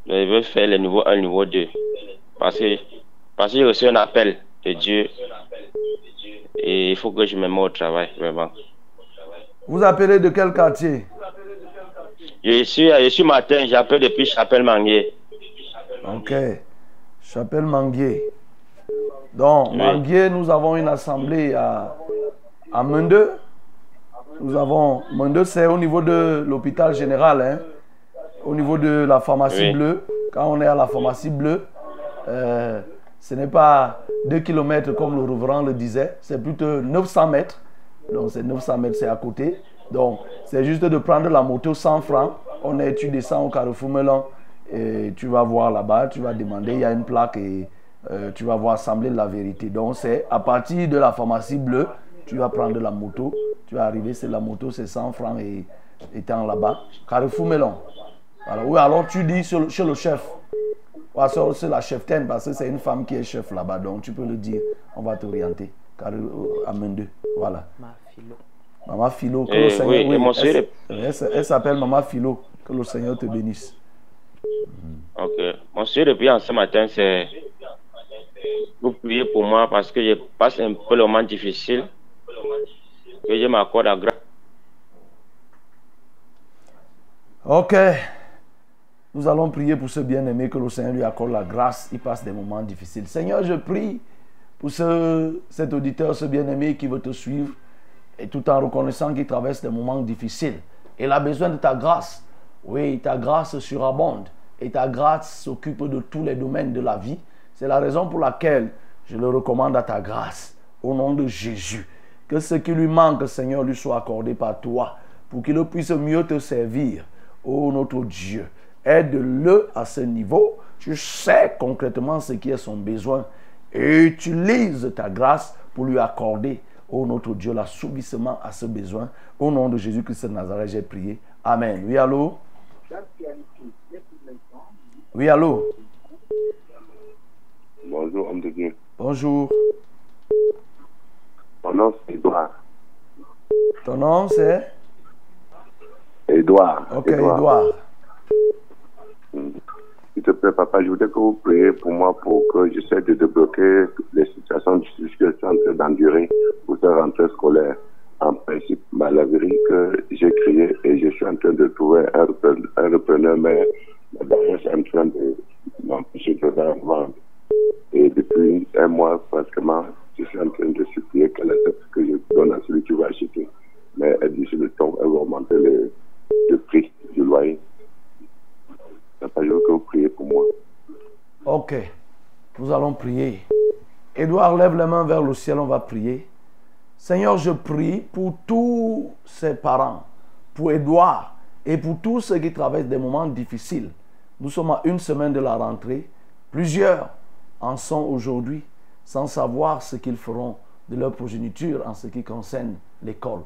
Je veux faire le niveau 1, niveau 2. Parce que, parce que j'ai reçu un appel de Dieu. Et il faut que je me mette au travail, vraiment. Vous appelez de quel quartier? Je suis, je suis matin, j'appelle depuis Chapelle Manguier. Ok. Chapelle Manguier. Donc, Oui. Manguier, nous avons une assemblée à, à Mende. Nous avons. Mende, c'est au niveau de l'hôpital général, hein, au niveau de la pharmacie Oui. bleue. Quand on est à la pharmacie bleue, euh, ce n'est pas 2 km comme le reverend le disait, c'est plutôt 900 mètres. Donc, c'est 900 mètres, c'est à côté. Donc, c'est juste de prendre la moto 100 francs. On est, tu descends au Carrefour Melon et tu vas voir là-bas, tu vas demander, il y a une plaque et euh, tu vas voir Assemblée de la vérité. Donc, c'est à partir de la pharmacie bleue, tu vas prendre la moto, tu vas arriver, c'est la moto, c'est 100 francs et étant là-bas. Carrefour Melon. Alors, oui, alors tu dis sur le- chez le chef. C'est c'est la cheftaine parce que c'est une femme qui est chef là-bas. Donc, tu peux le dire, on va t'orienter. Car euh, Mende. Voilà. Maman Philo, que Eh, le Seigneur. oui, et mon elle, elle, elle- elle s'appelle Maman Philo. Que le Seigneur te bénisse. Ok. Mon souhait depuis ce matin, c'est vous prier pour moi parce que je passe un peu le moment difficile. Que je m'accorde la grâce. Ok. Nous allons prier pour ce bien-aimé que le Seigneur lui accorde la grâce. Il passe des moments difficiles. Seigneur, je prie pour ce, cet auditeur, ce bien-aimé qui veut te suivre et tout en reconnaissant qu'il traverse des moments difficiles. Il a besoin de ta grâce. Oui, ta grâce surabonde et ta grâce s'occupe de tous les domaines de la vie. C'est la raison pour laquelle je le recommande à ta grâce au nom de Jésus. Que ce qui lui manque, Seigneur, lui soit accordé par toi pour qu'il puisse mieux te servir. Oh notre Dieu, aide-le à ce niveau. Tu sais concrètement ce qui est son besoin et utilise ta grâce pour lui accorder, oh notre Dieu, l'assouvissement à ce besoin. Au nom de Jésus-Christ de Nazareth, j'ai prié. Amen. Oui, allô? Oui, allô? Bonjour, homme de Dieu. Bonjour. Mon nom, c'est Edouard. Ton nom, c'est? Edouard. Ok, Edouard. S'il te plaît, papa, je voudrais que vous priez pour moi pour que j'essaie de débloquer les situations que je suis en train d'endurer pour cette rentrée scolaire. En principe, ma laverie que j'ai créée et je suis en train de trouver un repreneur, un repreneur mais barrière est en train de m'empêcher de la vendre. Et depuis un mois, pratiquement, je suis en train de supplier qu'elle accepte ce que je donne à celui qui va acheter. Mais elle dit sur le temps, elle va augmenter le, prix du loyer. Que vous priez pour moi. Ok. Nous allons prier. Édouard, lève les mains vers le ciel, on va prier. Seigneur, je prie pour tous ses parents, pour Édouard et pour tous ceux qui traversent des moments difficiles. Nous sommes à une semaine de la rentrée. Plusieurs en sont aujourd'hui sans savoir ce qu'ils feront de leur progéniture en ce qui concerne l'école.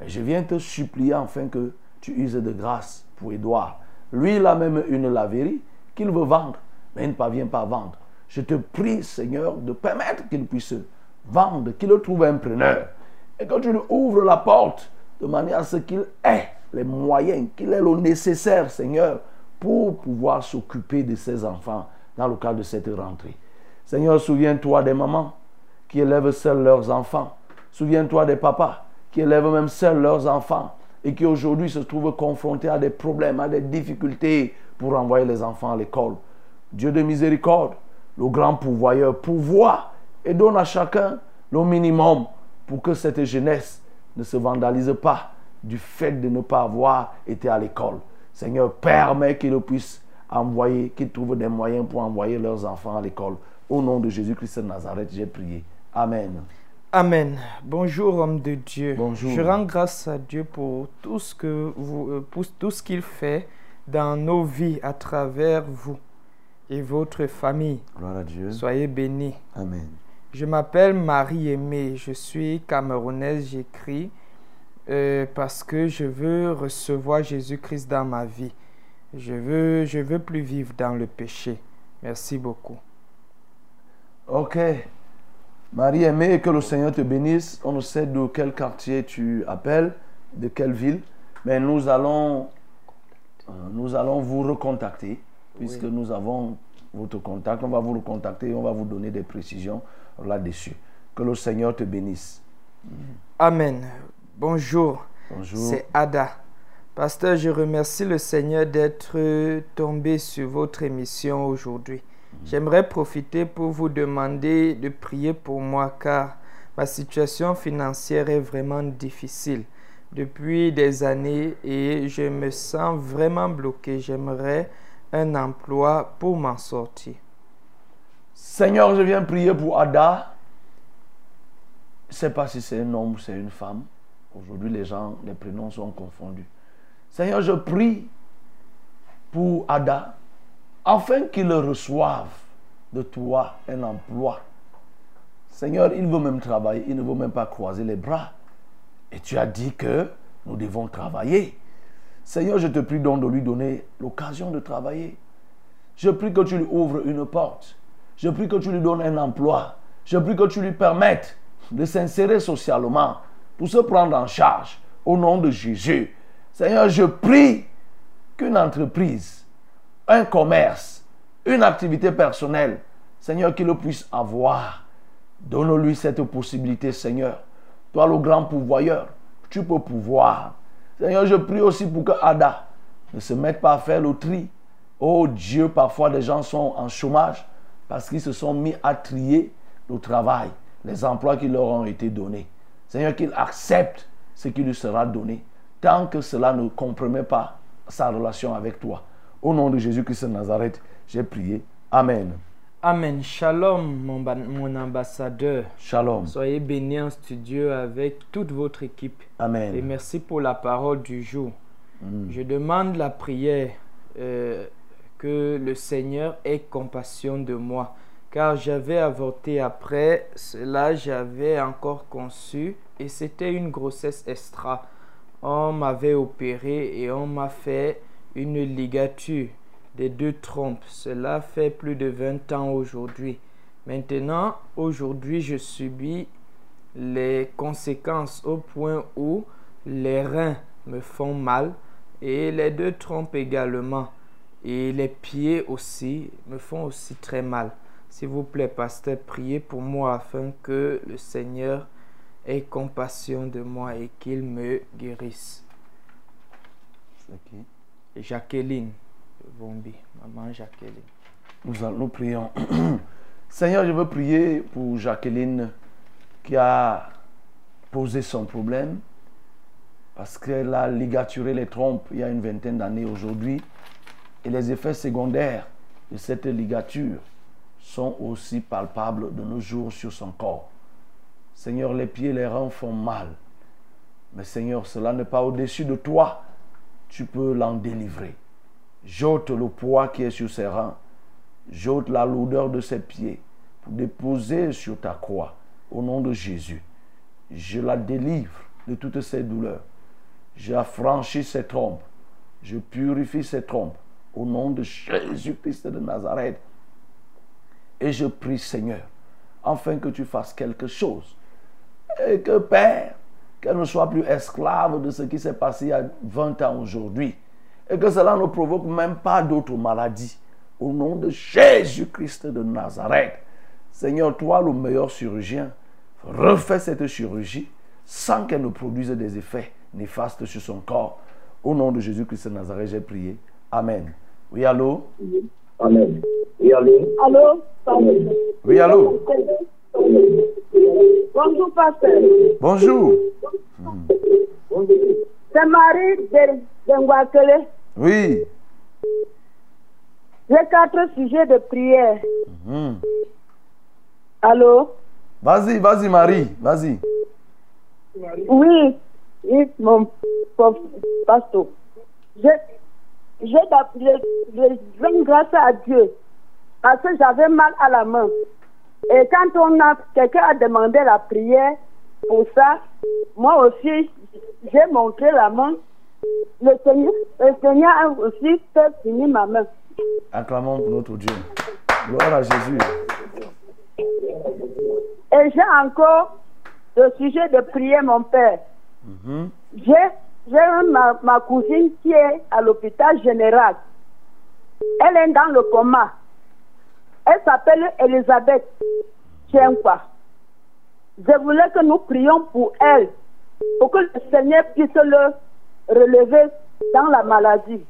Mais je viens te supplier afin que tu uses de grâce pour Édouard. Lui, il a même une laverie qu'il veut vendre, mais il ne parvient pas à vendre. Je te prie, Seigneur, de permettre qu'il puisse vendre, qu'il trouve un preneur. Et que tu lui ouvres la porte de manière à ce qu'il ait les moyens, qu'il ait le nécessaire, Seigneur, pour pouvoir s'occuper de ses enfants dans le cadre de cette rentrée. Seigneur, souviens-toi des mamans qui élèvent seuls leurs enfants. Souviens-toi des papas qui élèvent même seuls leurs enfants et qui aujourd'hui se trouvent confrontés à des problèmes, à des difficultés pour envoyer les enfants à l'école. Dieu de miséricorde, le grand pourvoyeur, pourvoit et donne à chacun le minimum pour que cette jeunesse ne se vandalise pas du fait de ne pas avoir été à l'école. Seigneur, permet qu'ils puissent envoyer, qu'ils trouvent des moyens pour envoyer leurs enfants à l'école. Au nom de Jésus-Christ de Nazareth, j'ai prié. Amen. Amen. Bonjour homme de Dieu. Bonjour. Je rends grâce à Dieu pour tout ce que vous, euh, pour tout ce qu'il fait dans nos vies à travers vous et votre famille. Gloire à Dieu. Soyez bénis. Amen. Je m'appelle Marie Aimée. Je suis camerounaise. J'écris euh, parce que je veux recevoir Jésus-Christ dans ma vie. Je veux, je veux plus vivre dans le péché. Merci beaucoup. Ok. Marie aimée, que le Seigneur te bénisse. On ne sait de quel quartier tu appelles, de quelle ville, mais nous allons, euh, nous allons vous recontacter puisque Oui. nous avons votre contact. On va vous recontacter et on va vous donner des précisions là-dessus. Que le Seigneur te bénisse. Amen. Bonjour. Bonjour. C'est Ada. Pasteur, je remercie le Seigneur d'être tombé sur votre émission aujourd'hui. J'aimerais profiter pour vous demander de prier pour moi car ma situation financière est vraiment difficile depuis des années et je me sens vraiment bloqué. J'aimerais un emploi pour m'en sortir. Seigneur, je viens prier pour Ada. Je ne sais pas si c'est un homme ou c'est une femme. Aujourd'hui, les gens, les prénoms sont confondus. Seigneur, je prie pour Ada, afin qu'il reçoive de toi un emploi. Seigneur, il veut même travailler, il ne veut même pas croiser les bras. Et tu as dit que nous devons travailler. Seigneur, je te prie donc de lui donner l'occasion de travailler. Je prie que tu lui ouvres une porte. Je prie que tu lui donnes un emploi. Je prie que tu lui permettes de s'insérer socialement pour se prendre en charge au nom de Jésus. Seigneur, je prie qu'une entreprise, un commerce, une activité personnelle, Seigneur, qu'il puisse avoir. Donne-lui cette possibilité, Seigneur. Toi, le grand pourvoyeur, tu peux pouvoir. Seigneur, je prie aussi pour que Ada ne se mette pas à faire le tri. Oh Dieu, parfois les gens sont en chômage parce qu'ils se sont mis à trier le travail, les emplois qui leur ont été donnés. Seigneur, qu'il accepte ce qui lui sera donné, tant que cela ne compromet pas sa relation avec toi. Au nom de Jésus-Christ de Nazareth, j'ai prié. Amen. Amen. Shalom, mon, mon ambassadeur. Shalom. Soyez bénis en studio avec toute votre équipe. Amen. Et merci pour la parole du jour. Mm. Je demande la prière euh, que le Seigneur ait compassion de moi. Car j'avais avorté après cela, j'avais encore conçu et c'était une grossesse extra. On m'avait opéré et on m'a fait une ligature des deux trompes. Cela fait plus de 20 ans aujourd'hui. Maintenant, aujourd'hui, je subis les conséquences au point où les reins me font mal et les deux trompes également et les pieds aussi me font aussi très mal. S'il vous plaît, pasteur, priez pour moi afin que le Seigneur ait compassion de moi et qu'il me guérisse. Jacqueline Vombi, maman Jacqueline. Nous, allons- prions. Seigneur, je veux prier pour Jacqueline qui a posé son problème parce qu'elle a ligaturé les trompes il y a une vingtaine d'années aujourd'hui et les effets secondaires de cette ligature sont aussi palpables de nos jours sur son corps. Seigneur, les pieds les reins font mal. Mais Seigneur, cela n'est pas au-dessus de toi. Tu peux l'en délivrer. J'ôte le poids qui est sur ses reins. J'ôte la lourdeur de ses pieds pour déposer sur ta croix au nom de Jésus. Je la délivre de toutes ses douleurs. J'affranchis ses trompes. Je purifie ses trompes au nom de Jésus-Christ de Nazareth. Et je prie, Seigneur, afin que tu fasses quelque chose. Et que, Père, qu'elle ne soit plus esclave de ce qui s'est passé il y a 20 ans aujourd'hui. Et que cela ne provoque même pas d'autres maladies. Au nom de Jésus-Christ de Nazareth. Seigneur, toi, le meilleur chirurgien, refais cette chirurgie sans qu'elle ne produise des effets néfastes sur son corps. Au nom de Jésus-Christ de Nazareth, j'ai prié. Amen. Oui, allô? Amen. Oui, allô? Allô? Oui, allô? Bonjour, pasteur. Bonjour. C'est Marie de. Oui. J'ai quatre sujets de prière. Mhm. Allô? Vas-y, vas-y, Marie. Vas-y. Oui, oui, mon pasteur. Je, je, je, je grâce à Dieu parce que j'avais mal à la main. Et quand on a, quelqu'un a demandé la prière pour ça, moi aussi, j'ai montré la main. Le Seigneur, le Seigneur a aussi fait finir ma main. Acclamons notre Dieu. Gloire à Jésus. Et j'ai encore le sujet de prier mon Père. Mhm. J'ai j'ai ma, ma cousine qui est à l'hôpital général. Elle est dans le coma. Elle s'appelle Elisabeth Tchenkwa. Je voulais que nous prions pour elle, pour que le Seigneur puisse le relever dans la maladie.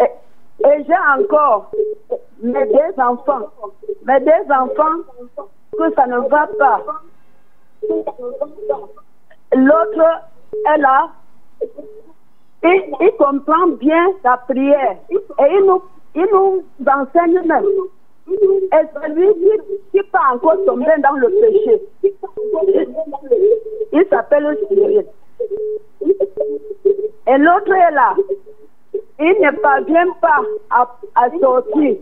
Et, j'ai encore mes deux enfants, mes deux enfants, que ça ne va pas. L'autre, elle a, il, il comprend bien la prière et il nous, il nous enseigne même. Et celui qui, qui pas encore tombé dans le péché, il, s'appelle Cyril. Et l'autre est là. Il ne parvient pas à, à sortir.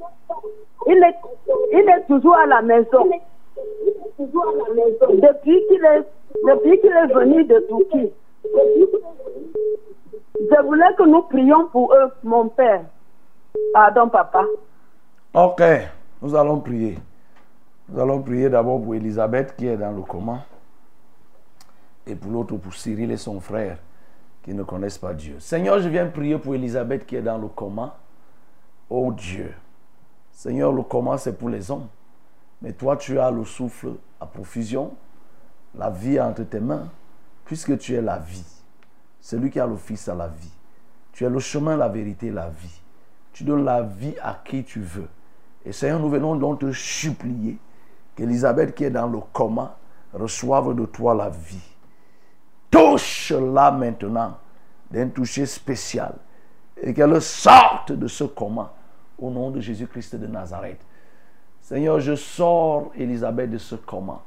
Il est, il est toujours à la maison. Depuis qu'il est, depuis qu'il est venu de Turquie. Je voulais que nous prions pour eux, mon père. Pardon, papa. Ok, nous allons prier. Nous allons prier d'abord pour Elisabeth qui est dans le coma. Et pour l'autre, pour Cyril et son frère qui ne connaissent pas Dieu. Seigneur, je viens prier pour Elisabeth qui est dans le coma. Oh Dieu. Seigneur, le coma, c'est pour les hommes. Mais toi, tu as le souffle à profusion, la vie entre tes mains, puisque tu es la vie. Celui qui a le Fils a la vie. Tu es le chemin, la vérité, la vie. Tu donnes la vie à qui tu veux. Et Seigneur, nous venons donc te supplier qu'Élisabeth qui est dans le coma reçoive de toi la vie. Touche-la maintenant d'un toucher spécial et qu'elle sorte de ce coma au nom de Jésus-Christ de Nazareth. Seigneur, je sors Élisabeth de ce coma.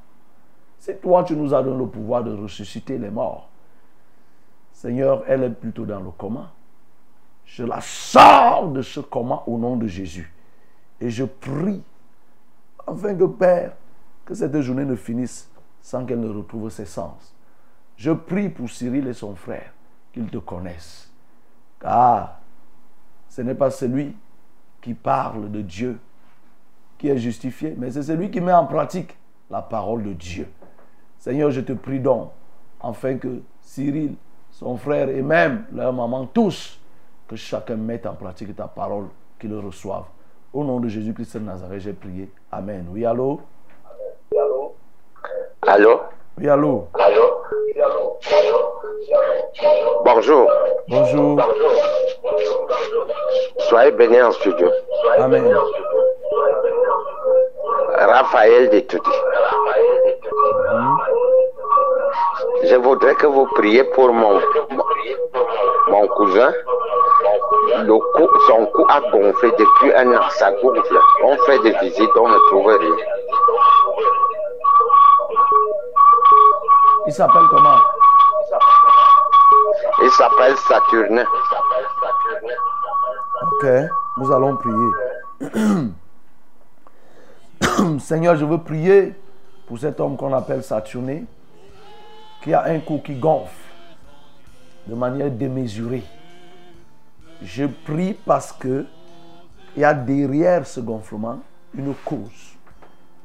C'est toi, tu nous as donné le pouvoir de ressusciter les morts. Seigneur, elle est plutôt dans le coma. Je la sors de ce coma au nom de Jésus. Et je prie, afin que Père, que cette journée ne finisse sans qu'elle ne retrouve ses sens. Je prie pour Cyril et son frère, qu'ils te connaissent. Car ce n'est pas celui qui parle de Dieu qui est justifié, mais c'est celui qui met en pratique la parole de Dieu. Seigneur, je te prie donc, afin que Cyril, son frère et même leur maman, tous, que chacun mette en pratique ta parole, qu'ils le reçoivent. Au nom de Jésus-Christ de Nazareth, j'ai prié. Amen. Oui, allô? Allô? Oui, allô? Bonjour. Bonjour. Soyez bénis en studio. Amen. Raphaël de Tuti. Je voudrais que vous priez pour mon, mon cousin. Le cou, son cou a gonflé depuis un an. Ça gonfle. On fait des visites, on ne trouve rien. Il s'appelle comment? Il s'appelle Saturnin. Ok, nous allons prier. Seigneur, je veux prier pour cet homme qu'on appelle Saturné, qui a un cou qui gonfle de manière démesurée. Je prie parce que il y a derrière ce gonflement une cause.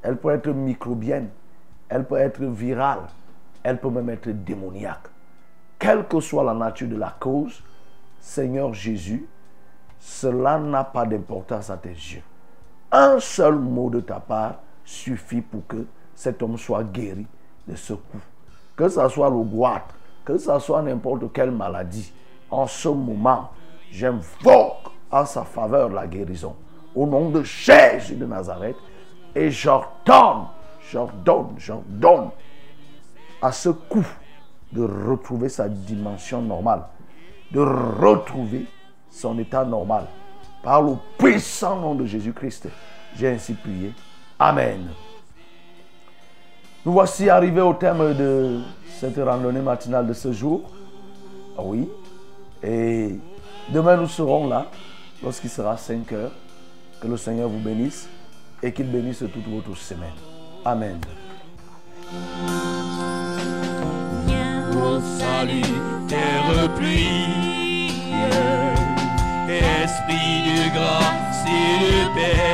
Elle peut être microbienne, elle peut être virale, elle peut même être démoniaque. Quelle que soit la nature de la cause, Seigneur Jésus, cela n'a pas d'importance à tes yeux. Un seul mot de ta part suffit pour que cet homme soit guéri de ce coup. Que ce soit le goitre, que ce soit n'importe quelle maladie, en ce moment, j'invoque en sa faveur la guérison. Au nom de Jésus de Nazareth, et j'ordonne, j'ordonne, j'ordonne à ce coup de retrouver sa dimension normale, de retrouver son état normal. Par le puissant nom de Jésus-Christ, j'ai ainsi prié. Amen. Nous voici arrivés au terme de cette randonnée matinale de ce jour. Ah Oui. Et Demain, nous serons là lorsqu'il sera 5 heures. Que le Seigneur vous bénisse et qu'il bénisse toute votre semaine. Amen. Esprit de paix,